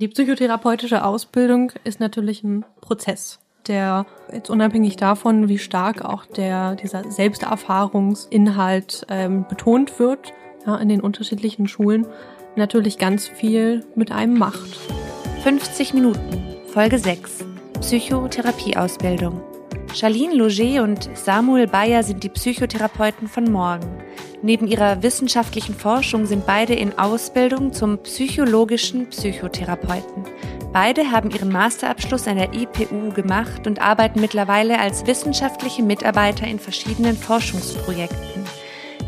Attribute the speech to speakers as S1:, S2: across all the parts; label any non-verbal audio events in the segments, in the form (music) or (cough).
S1: Die psychotherapeutische Ausbildung ist natürlich ein Prozess, der jetzt unabhängig davon, wie stark auch der dieser Selbsterfahrungsinhalt ähm, betont wird ja, in den unterschiedlichen Schulen, natürlich ganz viel mit einem macht.
S2: 50 Minuten, Folge 6, Psychotherapieausbildung. Charlene Loger und Samuel Bayer sind die Psychotherapeuten von morgen. Neben ihrer wissenschaftlichen Forschung sind beide in Ausbildung zum psychologischen Psychotherapeuten. Beide haben ihren Masterabschluss an der IPU gemacht und arbeiten mittlerweile als wissenschaftliche Mitarbeiter in verschiedenen Forschungsprojekten.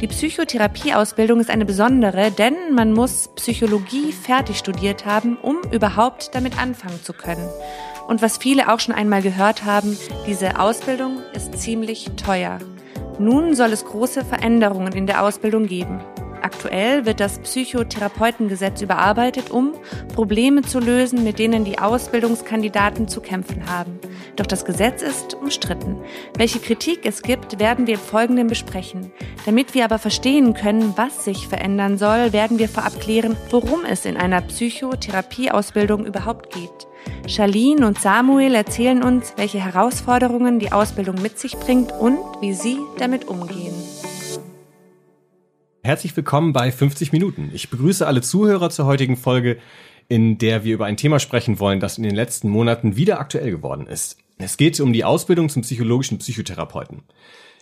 S2: Die Psychotherapieausbildung ist eine besondere, denn man muss Psychologie fertig studiert haben, um überhaupt damit anfangen zu können. Und was viele auch schon einmal gehört haben, diese Ausbildung ist ziemlich teuer. Nun soll es große Veränderungen in der Ausbildung geben. Aktuell wird das Psychotherapeutengesetz überarbeitet, um Probleme zu lösen, mit denen die Ausbildungskandidaten zu kämpfen haben. Doch das Gesetz ist umstritten. Welche Kritik es gibt, werden wir im Folgenden besprechen. Damit wir aber verstehen können, was sich verändern soll, werden wir vorab klären, worum es in einer Psychotherapieausbildung überhaupt geht. Charlene und Samuel erzählen uns, welche Herausforderungen die Ausbildung mit sich bringt und wie sie damit umgehen.
S3: Herzlich willkommen bei 50 Minuten. Ich begrüße alle Zuhörer zur heutigen Folge, in der wir über ein Thema sprechen wollen, das in den letzten Monaten wieder aktuell geworden ist. Es geht um die Ausbildung zum psychologischen Psychotherapeuten.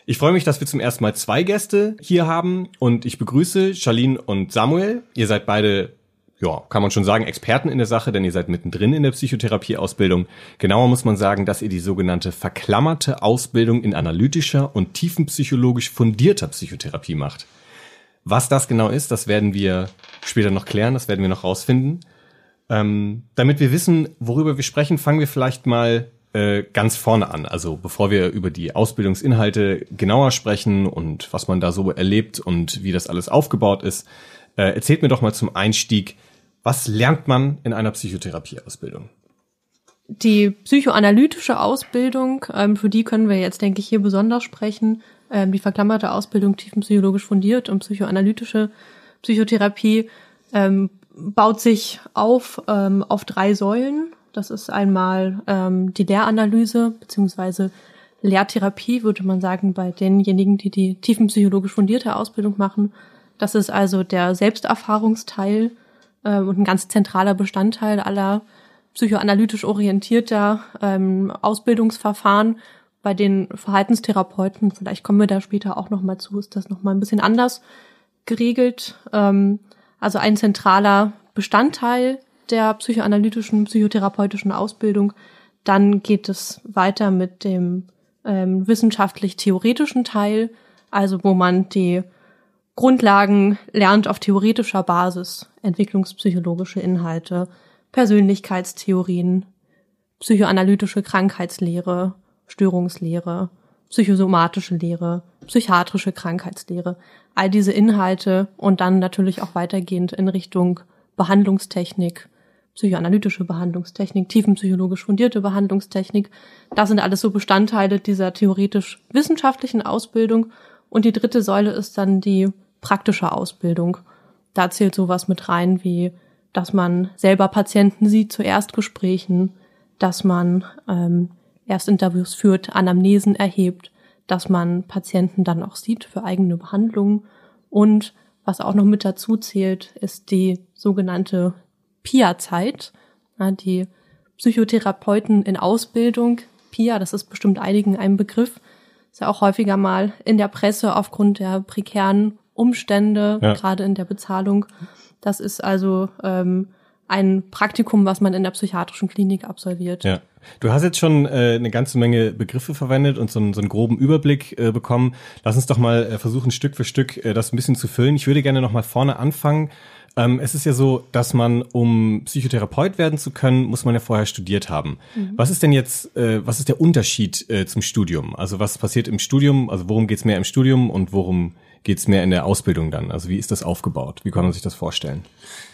S3: Ich freue mich, dass wir zum ersten Mal zwei Gäste hier haben und ich begrüße Charlene und Samuel. Ihr seid beide ja, kann man schon sagen, Experten in der Sache, denn ihr seid mittendrin in der Psychotherapieausbildung. Genauer muss man sagen, dass ihr die sogenannte verklammerte Ausbildung in analytischer und tiefenpsychologisch fundierter Psychotherapie macht. Was das genau ist, das werden wir später noch klären, das werden wir noch rausfinden. Ähm, damit wir wissen, worüber wir sprechen, fangen wir vielleicht mal äh, ganz vorne an. Also bevor wir über die Ausbildungsinhalte genauer sprechen und was man da so erlebt und wie das alles aufgebaut ist, äh, erzählt mir doch mal zum Einstieg, was lernt man in einer Psychotherapieausbildung?
S1: Die psychoanalytische Ausbildung, ähm, für die können wir jetzt, denke ich, hier besonders sprechen. Ähm, die verklammerte Ausbildung tiefenpsychologisch fundiert und psychoanalytische Psychotherapie ähm, baut sich auf auf drei Säulen. Das ist einmal die Lehranalyse beziehungsweise Lehrtherapie, würde man sagen, bei denjenigen, die die tiefenpsychologisch fundierte Ausbildung machen. Das ist also der Selbsterfahrungsteil äh, und ein ganz zentraler Bestandteil aller psychoanalytisch orientierter ähm, Ausbildungsverfahren. Bei den Verhaltenstherapeuten, vielleicht kommen wir da später auch noch mal zu, ist das noch mal ein bisschen anders geregelt. Ähm, also ein zentraler Bestandteil der psychoanalytischen, psychotherapeutischen Ausbildung. Dann geht es weiter mit dem ähm, wissenschaftlich-theoretischen Teil, also wo man die Grundlagen lernt auf theoretischer Basis, entwicklungspsychologische Inhalte, Persönlichkeitstheorien, psychoanalytische Krankheitslehre, Störungslehre, psychosomatische Lehre, psychiatrische Krankheitslehre, all diese Inhalte und dann natürlich auch weitergehend in Richtung Behandlungstechnik, psychoanalytische Behandlungstechnik, tiefenpsychologisch fundierte Behandlungstechnik. Das sind alles so Bestandteile dieser theoretisch wissenschaftlichen Ausbildung. Und die dritte Säule ist dann die praktische Ausbildung. Da zählt sowas mit rein wie, dass man selber Patienten sieht zu Erstgesprächen, dass man ähm, Erstinterviews führt, Anamnesen erhebt, dass man Patienten dann auch sieht für eigene Behandlungen und was auch noch mit dazu zählt, ist die sogenannte PIA-Zeit, die Psychotherapeuten in Ausbildung. PIA, das ist bestimmt einigen ein Begriff, ist ja auch häufiger mal in der Presse aufgrund der prekären Umstände, ja. gerade in der Bezahlung. Das ist also ähm, ein Praktikum, was man in der psychiatrischen Klinik absolviert.
S3: Ja. Du hast jetzt schon äh, eine ganze Menge Begriffe verwendet und so, einen, so einen groben Überblick äh, bekommen. Lass uns doch mal äh, versuchen, Stück für Stück äh, das ein bisschen zu füllen. Ich würde gerne noch mal vorne anfangen. Ähm, es ist ja so, dass man, um Psychotherapeut werden zu können, muss man ja vorher studiert haben. Mhm. Was ist denn jetzt, äh, was ist der Unterschied äh, zum Studium? Also was passiert im Studium? Also worum geht's mehr im Studium und worum geht es mehr in der Ausbildung dann? Also wie ist das aufgebaut? Wie kann man sich das vorstellen?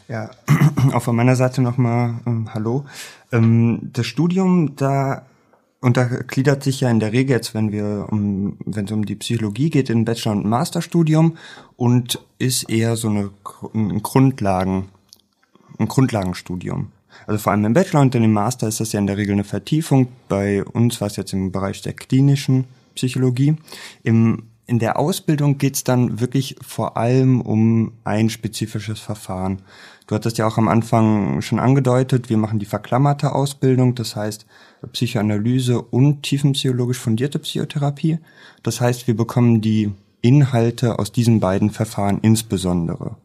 S4: Ja, (clears throat) auch von meiner Seite nochmal ähm, Hallo. Ähm, das Studium, da untergliedert sich ja in der Regel jetzt, wenn wir um, wenn es um die Psychologie geht, in Bachelor- und Masterstudium und ist eher so eine, ein Grundlagen, ein Grundlagenstudium. Also vor allem im Bachelor und dann im Master ist das ja in der Regel eine Vertiefung. Bei uns war es jetzt im Bereich der klinischen Psychologie. Im in der Ausbildung geht's dann wirklich vor allem um ein spezifisches Verfahren. Du hattest ja auch am Anfang schon angedeutet, wir machen die verklammerte Ausbildung, das heißt Psychoanalyse und tiefenpsychologisch fundierte Psychotherapie. Das heißt, wir bekommen die Inhalte aus diesen beiden Verfahren insbesondere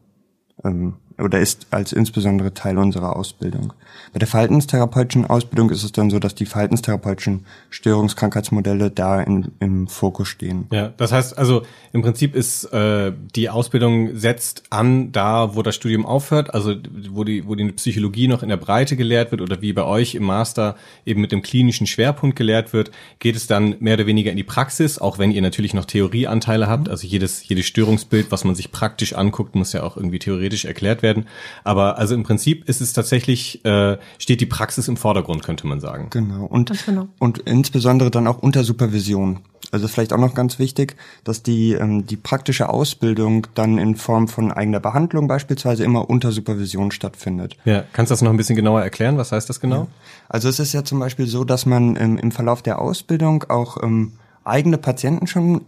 S4: ähm, oder ist als insbesondere Teil unserer Ausbildung. Bei der verhaltenstherapeutischen Ausbildung ist es dann so, dass die verhaltenstherapeutischen Störungskrankheitsmodelle da in, im Fokus stehen.
S3: Ja, das heißt also im Prinzip ist äh, die Ausbildung setzt an da, wo das Studium aufhört, also wo die wo die Psychologie noch in der Breite gelehrt wird oder wie bei euch im Master eben mit dem klinischen Schwerpunkt gelehrt wird, geht es dann mehr oder weniger in die Praxis, auch wenn ihr natürlich noch Theorieanteile habt, also jedes jedes Störungsbild, was man sich praktisch anguckt, muss ja auch irgendwie theoretisch erklärt werden werden. Aber also im Prinzip ist es tatsächlich, äh, steht die Praxis im Vordergrund, könnte man sagen.
S4: Genau. Und, genau. und insbesondere dann auch unter Supervision. Also vielleicht auch noch ganz wichtig, dass die, ähm, die praktische Ausbildung dann in Form von eigener Behandlung beispielsweise immer unter Supervision stattfindet.
S3: Ja, kannst du das noch ein bisschen genauer erklären? Was heißt das genau? Ja.
S4: Also es ist ja zum Beispiel so, dass man ähm, im Verlauf der Ausbildung auch ähm, eigene Patienten schon äh,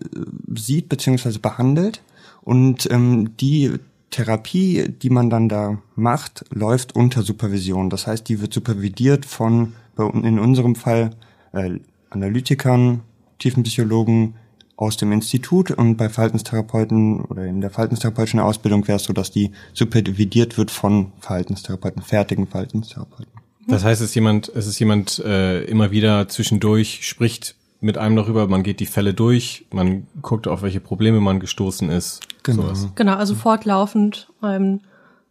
S4: sieht beziehungsweise behandelt und ähm, die Therapie, die man dann da macht, läuft unter Supervision. Das heißt, die wird supervidiert von, in unserem Fall, äh, Analytikern, Tiefenpsychologen aus dem Institut und bei Verhaltenstherapeuten oder in der verhaltenstherapeutischen Ausbildung wäre es so, dass die supervidiert wird von Verhaltenstherapeuten, fertigen Verhaltenstherapeuten.
S3: Das heißt, es ist jemand, es ist jemand äh, immer wieder zwischendurch spricht mit einem darüber, man geht die Fälle durch, man guckt, auf welche Probleme man gestoßen ist.
S1: Genau. Sowas. Genau, also fortlaufend ähm,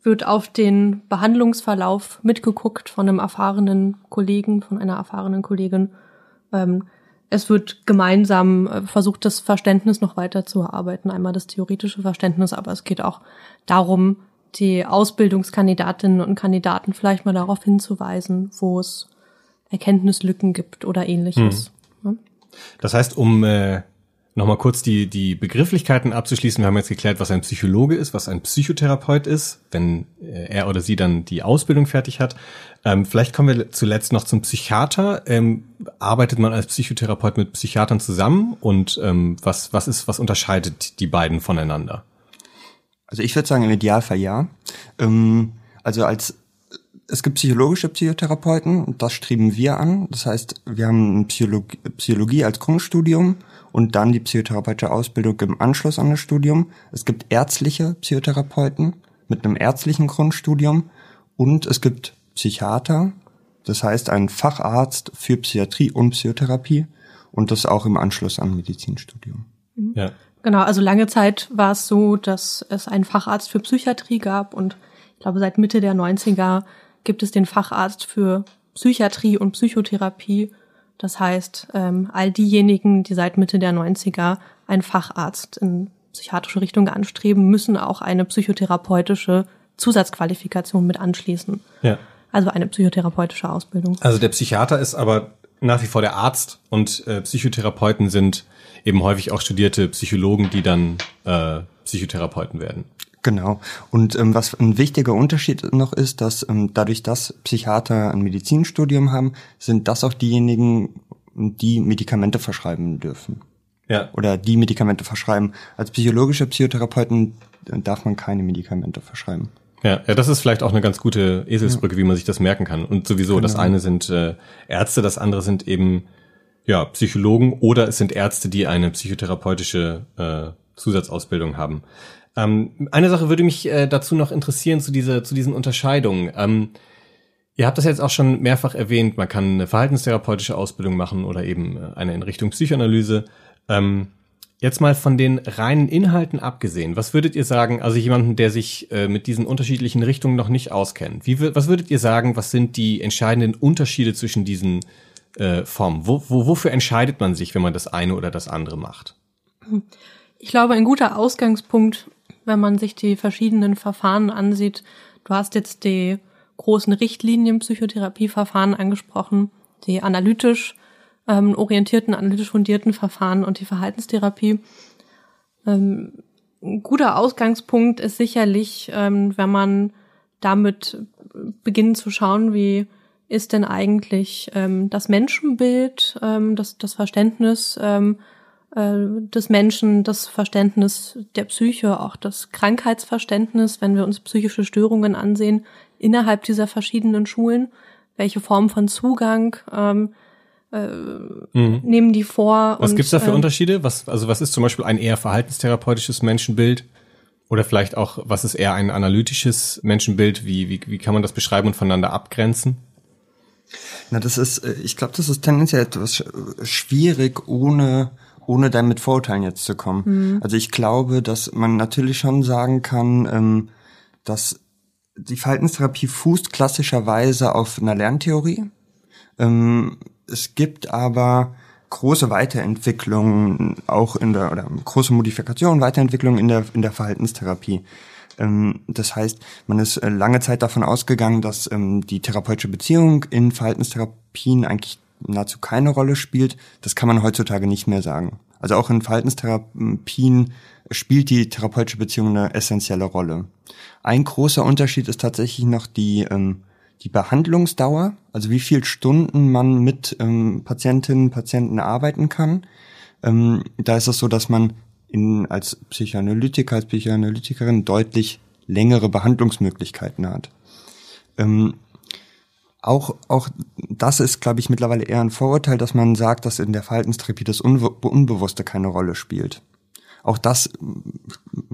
S1: wird auf den Behandlungsverlauf mitgeguckt von einem erfahrenen Kollegen, von einer erfahrenen Kollegin. Ähm, es wird gemeinsam äh, versucht, das Verständnis noch weiter zu erarbeiten. Einmal das theoretische Verständnis, aber es geht auch darum, die Ausbildungskandidatinnen und Kandidaten vielleicht mal darauf hinzuweisen, wo es Erkenntnislücken gibt oder ähnliches. Hm.
S3: Das heißt, um äh, nochmal kurz die, die Begrifflichkeiten abzuschließen, wir haben jetzt geklärt, was ein Psychologe ist, was ein Psychotherapeut ist, wenn äh, er oder sie dann die Ausbildung fertig hat. Ähm, vielleicht kommen wir zuletzt noch zum Psychiater. Ähm, arbeitet man als Psychotherapeut mit Psychiatern zusammen und ähm, was, was ist, was unterscheidet die beiden voneinander?
S4: Also ich würde sagen, im Idealfall ja. Ähm, also als es gibt psychologische Psychotherapeuten, das streben wir an. Das heißt, wir haben Psychologie, Psychologie als Grundstudium und dann die psychotherapeutische Ausbildung im Anschluss an das Studium. Es gibt ärztliche Psychotherapeuten mit einem ärztlichen Grundstudium und es gibt Psychiater, das heißt ein Facharzt für Psychiatrie und Psychotherapie und das auch im Anschluss an Medizinstudium.
S1: Mhm. Ja. Genau, also lange Zeit war es so, dass es einen Facharzt für Psychiatrie gab und ich glaube seit Mitte der 90er gibt es den Facharzt für Psychiatrie und Psychotherapie. Das heißt, ähm, all diejenigen, die seit Mitte der 90er einen Facharzt in psychiatrische Richtung anstreben, müssen auch eine psychotherapeutische Zusatzqualifikation mit anschließen. Ja. Also eine psychotherapeutische Ausbildung.
S3: Also der Psychiater ist aber nach wie vor der Arzt und äh, Psychotherapeuten sind eben häufig auch studierte Psychologen, die dann äh, Psychotherapeuten werden.
S4: Genau. Und ähm, was ein wichtiger Unterschied noch ist, dass ähm, dadurch, dass Psychiater ein Medizinstudium haben, sind das auch diejenigen, die Medikamente verschreiben dürfen. Ja. Oder die Medikamente verschreiben. Als psychologischer Psychotherapeuten äh, darf man keine Medikamente verschreiben.
S3: Ja, ja, das ist vielleicht auch eine ganz gute Eselsbrücke, ja. wie man sich das merken kann. Und sowieso, genau. das eine sind äh, Ärzte, das andere sind eben ja Psychologen oder es sind Ärzte, die eine psychotherapeutische äh, Zusatzausbildung haben. Ähm, eine Sache würde mich äh, dazu noch interessieren zu dieser, zu diesen Unterscheidungen. Ähm, ihr habt das jetzt auch schon mehrfach erwähnt. Man kann eine verhaltenstherapeutische Ausbildung machen oder eben äh, eine in Richtung Psychoanalyse. Ähm, jetzt mal von den reinen Inhalten abgesehen, was würdet ihr sagen, also jemanden, der sich äh, mit diesen unterschiedlichen Richtungen noch nicht auskennt, wie, was würdet ihr sagen, was sind die entscheidenden Unterschiede zwischen diesen äh, Formen? Wo, wo, wofür entscheidet man sich, wenn man das eine oder das andere macht?
S1: Ich glaube, ein guter Ausgangspunkt wenn man sich die verschiedenen Verfahren ansieht. Du hast jetzt die großen Richtlinien Psychotherapieverfahren angesprochen, die analytisch ähm, orientierten, analytisch fundierten Verfahren und die Verhaltenstherapie. Ähm, ein guter Ausgangspunkt ist sicherlich, ähm, wenn man damit beginnen zu schauen, wie ist denn eigentlich ähm, das Menschenbild, ähm, das, das Verständnis ähm, äh, des Menschen, das Verständnis der Psyche, auch das Krankheitsverständnis, wenn wir uns psychische Störungen ansehen, innerhalb dieser verschiedenen Schulen, welche Form von Zugang ähm, äh, mhm. nehmen die vor.
S3: Was und, gibt's da für äh, Unterschiede? Was, also was ist zum Beispiel ein eher verhaltenstherapeutisches Menschenbild? Oder vielleicht auch, was ist eher ein analytisches Menschenbild? Wie, wie, wie kann man das beschreiben und voneinander abgrenzen?
S4: Na, das ist, äh, ich glaube, das ist tendenziell etwas schwierig, ohne ohne dann mit Vorurteilen jetzt zu kommen. Mhm. Also ich glaube, dass man natürlich schon sagen kann, ähm, dass die Verhaltenstherapie fußt klassischerweise auf einer Lerntheorie. Ähm, es gibt aber große Weiterentwicklungen auch in der oder große Modifikation, Weiterentwicklung in der in der Verhaltenstherapie. Ähm, das heißt, man ist äh, lange Zeit davon ausgegangen, dass ähm, die therapeutische Beziehung in Verhaltenstherapien eigentlich nahezu keine Rolle spielt. Das kann man heutzutage nicht mehr sagen. Also auch in Verhaltenstherapien spielt die therapeutische Beziehung eine essentielle Rolle. Ein großer Unterschied ist tatsächlich noch die, ähm, die Behandlungsdauer, also wie viel Stunden man mit ähm, Patientinnen und Patienten arbeiten kann. Ähm, da ist es so, dass man in, als Psychoanalytiker, als Psychoanalytikerin deutlich längere Behandlungsmöglichkeiten hat. Ähm, auch, auch das ist, glaube ich, mittlerweile eher ein Vorurteil, dass man sagt, dass in der Verhaltenstherapie das Unbe Unbewusste keine Rolle spielt. Auch das,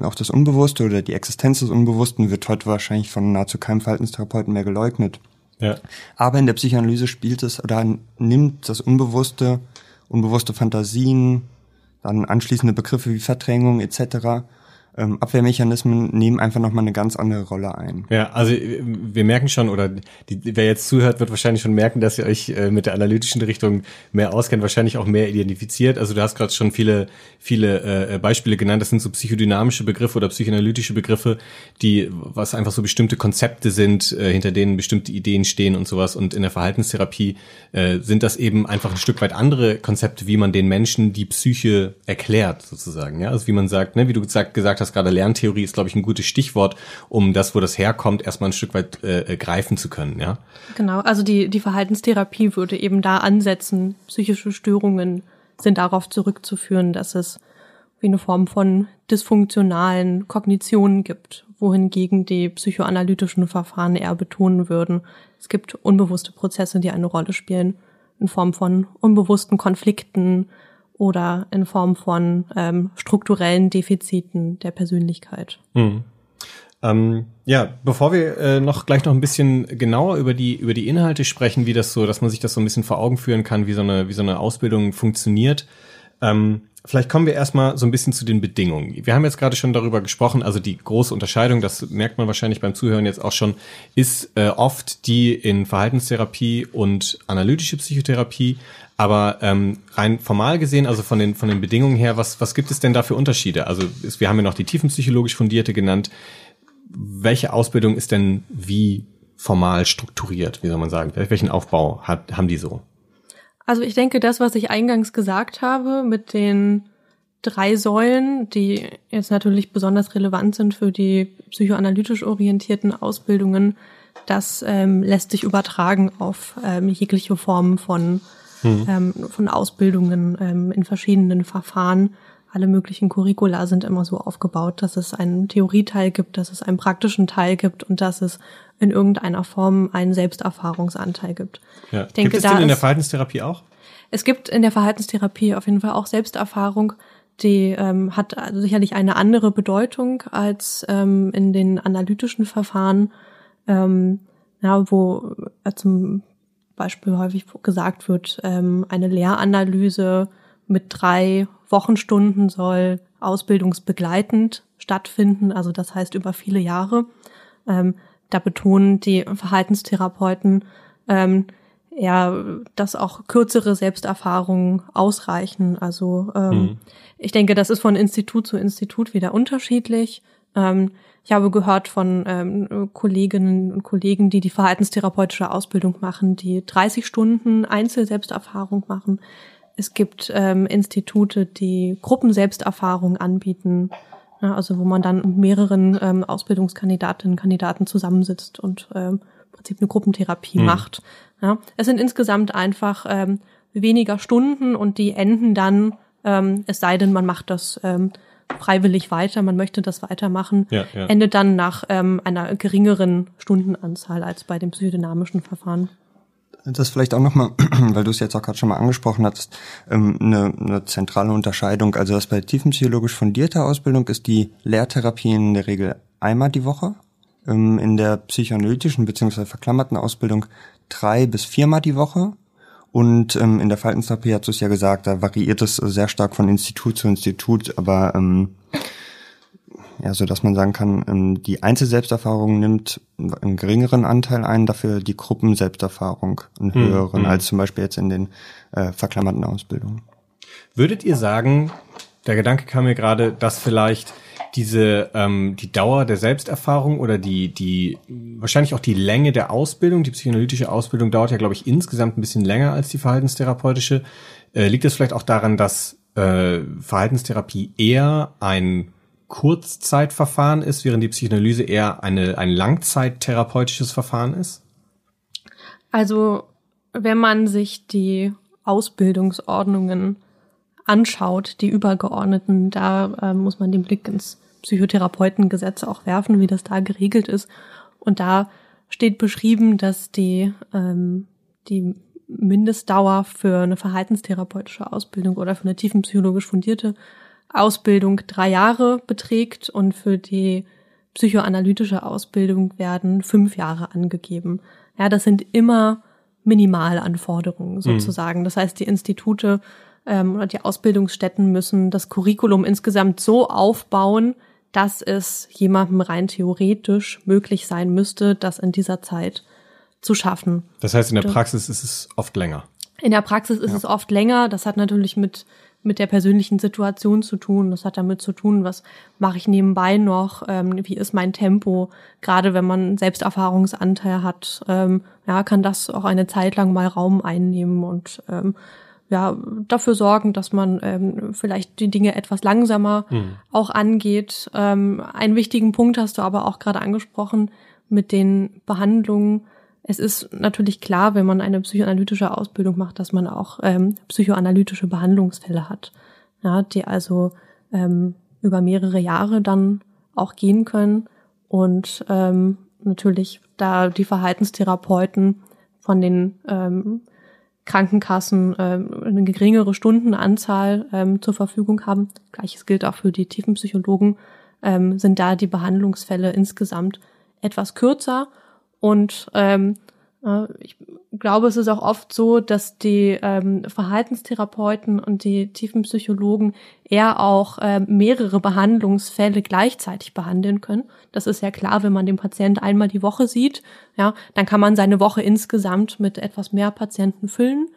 S4: auch das Unbewusste oder die Existenz des Unbewussten wird heute wahrscheinlich von nahezu keinem Verhaltenstherapeuten mehr geleugnet. Ja. Aber in der Psychoanalyse spielt es oder nimmt das Unbewusste, unbewusste Fantasien, dann anschließende Begriffe wie Verdrängung etc ähm, Abwehrmechanismen nehmen einfach nochmal eine ganz andere Rolle ein.
S3: Ja, also äh, wir merken schon, oder die, wer jetzt zuhört, wird wahrscheinlich schon merken, dass ihr euch äh, mit der analytischen Richtung mehr auskennt, wahrscheinlich auch mehr identifiziert. Also du hast gerade schon viele, viele äh, Beispiele genannt, das sind so psychodynamische Begriffe oder psychoanalytische Begriffe, die, was einfach so bestimmte Konzepte sind, äh, hinter denen bestimmte Ideen stehen und sowas. Und in der Verhaltenstherapie äh, sind das eben einfach ein Stück weit andere Konzepte, wie man den Menschen die Psyche erklärt, sozusagen. Ja, also wie man sagt, ne, wie du gesagt, gesagt hast, hast gerade, Lerntheorie ist, glaube ich, ein gutes Stichwort, um das, wo das herkommt, erstmal ein Stück weit äh, äh, greifen zu können, ja.
S1: Genau, also die, die Verhaltenstherapie würde eben da ansetzen. Psychische Störungen sind darauf zurückzuführen, dass es wie eine Form von dysfunktionalen Kognitionen gibt, wohingegen die psychoanalytischen Verfahren eher betonen würden, es gibt unbewusste Prozesse, die eine Rolle spielen, in Form von unbewussten Konflikten, oder in Form von ähm, strukturellen Defiziten der Persönlichkeit.
S3: Mhm. Ähm, ja, bevor wir äh, noch gleich noch ein bisschen genauer über die über die Inhalte sprechen, wie das so, dass man sich das so ein bisschen vor Augen führen kann, wie so eine wie so eine Ausbildung funktioniert. Ähm, vielleicht kommen wir erstmal so ein bisschen zu den Bedingungen. Wir haben jetzt gerade schon darüber gesprochen, also die große Unterscheidung, das merkt man wahrscheinlich beim Zuhören jetzt auch schon, ist äh, oft die in Verhaltenstherapie und analytische Psychotherapie. Aber ähm, rein formal gesehen, also von den von den Bedingungen her, was was gibt es denn da für Unterschiede? Also ist, wir haben ja noch die tiefenpsychologisch fundierte genannt. Welche Ausbildung ist denn wie formal strukturiert? Wie soll man sagen? Welchen Aufbau hat, haben die so?
S1: Also ich denke, das, was ich eingangs gesagt habe, mit den drei Säulen, die jetzt natürlich besonders relevant sind für die psychoanalytisch orientierten Ausbildungen, das ähm, lässt sich übertragen auf ähm, jegliche Formen von mhm. ähm, von Ausbildungen ähm, in verschiedenen Verfahren. Alle möglichen Curricula sind immer so aufgebaut, dass es einen Theorieteil gibt, dass es einen praktischen Teil gibt und dass es in irgendeiner Form einen Selbsterfahrungsanteil gibt.
S3: Ja. Ich denke, gibt es den in der Verhaltenstherapie auch?
S1: Es gibt in der Verhaltenstherapie auf jeden Fall auch Selbsterfahrung. Die ähm, hat also sicherlich eine andere Bedeutung als ähm, in den analytischen Verfahren, ähm, ja, wo äh, zum Beispiel häufig gesagt wird, ähm, eine Lehranalyse mit drei Wochenstunden soll ausbildungsbegleitend stattfinden, also das heißt über viele Jahre. Ähm, da betonen die Verhaltenstherapeuten ähm, ja, dass auch kürzere Selbsterfahrungen ausreichen. Also ähm, mhm. ich denke, das ist von Institut zu Institut wieder unterschiedlich. Ähm, ich habe gehört von ähm, Kolleginnen und Kollegen, die die verhaltenstherapeutische Ausbildung machen, die 30 Stunden Einzelselbsterfahrung machen. Es gibt ähm, Institute, die Gruppenselbsterfahrung anbieten. Ja, also wo man dann mit mehreren ähm, Ausbildungskandidatinnen und Kandidaten zusammensitzt und ähm, im Prinzip eine Gruppentherapie mhm. macht. Ja, es sind insgesamt einfach ähm, weniger Stunden und die enden dann, ähm, es sei denn, man macht das ähm, freiwillig weiter, man möchte das weitermachen, ja, ja. endet dann nach ähm, einer geringeren Stundenanzahl als bei dem psychodynamischen Verfahren.
S4: Das vielleicht auch nochmal, (clears throat) weil du es jetzt auch gerade schon mal angesprochen hattest, ähm, eine, eine zentrale Unterscheidung. Also das bei tiefenpsychologisch fundierter Ausbildung ist die Lehrtherapie in der Regel einmal die Woche. Ähm, in der psychoanalytischen bzw. verklammerten Ausbildung drei bis viermal die Woche. Und ähm, in der Verhaltenstherapie hat es ja gesagt, da variiert es sehr stark von Institut zu Institut, aber ähm, ja, so dass man sagen kann, ähm, die Einzelselbsterfahrung nimmt einen geringeren Anteil ein, dafür die Gruppenselbsterfahrung einen hm, höheren, hm. als zum Beispiel jetzt in den äh, verklammerten Ausbildungen.
S3: Würdet ihr sagen, der Gedanke kam mir gerade, dass vielleicht diese ähm, die Dauer der Selbsterfahrung oder die die wahrscheinlich auch die Länge der Ausbildung, die psychoanalytische Ausbildung dauert ja glaube ich insgesamt ein bisschen länger als die verhaltenstherapeutische. Äh, liegt es vielleicht auch daran, dass äh, Verhaltenstherapie eher ein Kurzzeitverfahren ist, während die Psychoanalyse eher eine, ein langzeittherapeutisches Verfahren ist?
S1: Also, wenn man sich die Ausbildungsordnungen anschaut, die übergeordneten, da äh, muss man den Blick ins Psychotherapeutengesetz auch werfen, wie das da geregelt ist. Und da steht beschrieben, dass die, ähm, die Mindestdauer für eine verhaltenstherapeutische Ausbildung oder für eine tiefenpsychologisch fundierte Ausbildung drei Jahre beträgt und für die psychoanalytische Ausbildung werden fünf Jahre angegeben. Ja, das sind immer Minimalanforderungen mhm. sozusagen. Mhm. Das heißt, die Institute ähm, oder die Ausbildungsstätten müssen das Curriculum insgesamt so aufbauen, dass es jemandem rein theoretisch möglich sein müsste, das in dieser Zeit zu schaffen.
S3: Das heißt, in der Praxis ist es oft länger.
S1: In der Praxis ist ja. es oft länger. Das hat natürlich mit mit der persönlichen Situation zu tun. Das hat damit zu tun, was mache ich nebenbei noch, ähm, wie ist mein Tempo. Gerade wenn man Selbsterfahrungsanteil hat, ähm, ja, kann das auch eine Zeit lang mal Raum einnehmen und ähm, ja, dafür sorgen, dass man ähm, vielleicht die Dinge etwas langsamer mhm. auch angeht. Ähm, einen wichtigen Punkt hast du aber auch gerade angesprochen mit den Behandlungen es ist natürlich klar, wenn man eine psychoanalytische Ausbildung macht, dass man auch ähm, psychoanalytische Behandlungsfälle hat, ja, die also ähm, über mehrere Jahre dann auch gehen können und ähm, natürlich da die Verhaltenstherapeuten von den ähm, Krankenkassen ähm, eine geringere Stundenanzahl ähm, zur Verfügung haben. Gleiches gilt auch für die Tiefenpsychologen, ähm, sind da die Behandlungsfälle insgesamt etwas kürzer und ähm, äh, ich glaube, es ist auch oft so, dass die ähm, Verhaltenstherapeuten und die Tiefenpsychologen eher auch ähm, mehrere Behandlungsfälle gleichzeitig behandeln können. Das ist ja klar, wenn man den Patienten einmal die Woche sieht, ja, dann kann man seine Woche insgesamt mit etwas mehr Patienten füllen.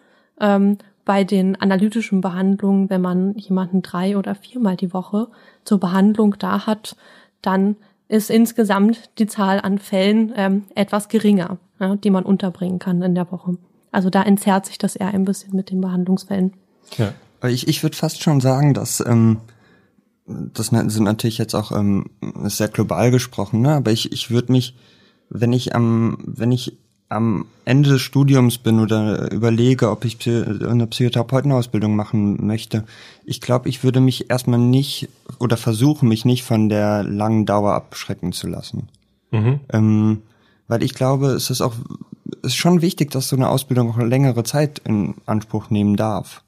S1: Ähm, bei den analytischen Behandlungen, wenn man jemanden drei oder viermal die Woche zur Behandlung da hat, dann ist insgesamt die Zahl an Fällen ähm, etwas geringer, ja, die man unterbringen kann in der Woche. Also da entzerrt sich das eher ein bisschen mit den Behandlungsfällen.
S4: Ja. Ich, ich würde fast schon sagen, dass ähm, das sind natürlich jetzt auch ähm, sehr global gesprochen, ne? aber ich, ich würde mich, wenn ich am, wenn ich am Ende des Studiums bin oder überlege, ob ich eine Psychotherapeutenausbildung machen möchte, ich glaube, ich würde mich erstmal nicht oder versuche mich nicht von der langen Dauer abschrecken zu lassen. Mhm. Ähm, weil ich glaube, es ist auch es ist schon wichtig, dass so eine Ausbildung auch eine längere Zeit in Anspruch nehmen darf.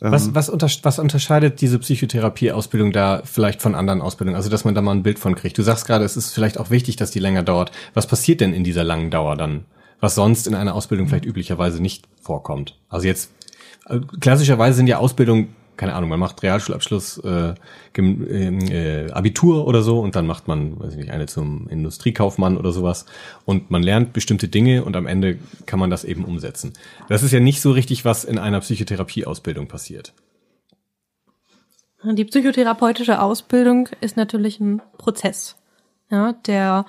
S3: Was, ähm, was, unter, was unterscheidet diese Psychotherapie-Ausbildung da vielleicht von anderen Ausbildungen? Also, dass man da mal ein Bild von kriegt. Du sagst gerade, es ist vielleicht auch wichtig, dass die länger dauert. Was passiert denn in dieser langen Dauer dann? Was sonst in einer Ausbildung vielleicht üblicherweise nicht vorkommt. Also jetzt äh, klassischerweise sind ja Ausbildungen, keine Ahnung, man macht Realschulabschluss, äh, äh, Abitur oder so und dann macht man, weiß ich nicht, eine zum Industriekaufmann oder sowas und man lernt bestimmte Dinge und am Ende kann man das eben umsetzen. Das ist ja nicht so richtig, was in einer Psychotherapieausbildung passiert.
S1: Die psychotherapeutische Ausbildung ist natürlich ein Prozess, ja, der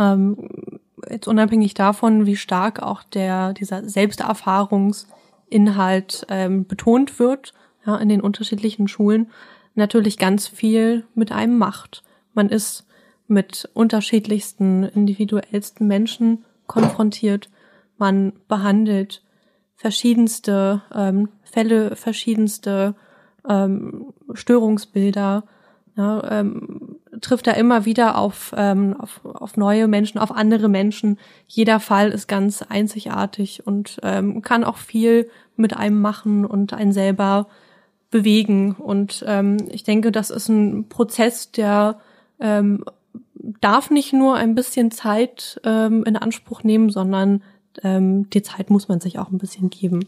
S1: ähm, jetzt unabhängig davon, wie stark auch der dieser Selbsterfahrungsinhalt ähm, betont wird ja, in den unterschiedlichen Schulen, natürlich ganz viel mit einem macht. Man ist mit unterschiedlichsten, individuellsten Menschen konfrontiert. Man behandelt verschiedenste ähm, Fälle, verschiedenste ähm, Störungsbilder, ja, ähm, trifft da immer wieder auf, ähm, auf, auf neue Menschen, auf andere Menschen. Jeder Fall ist ganz einzigartig und ähm, kann auch viel mit einem machen und einen selber bewegen. Und ähm, ich denke, das ist ein Prozess, der ähm, darf nicht nur ein bisschen Zeit ähm, in Anspruch nehmen, sondern ähm, die Zeit muss man sich auch ein bisschen geben.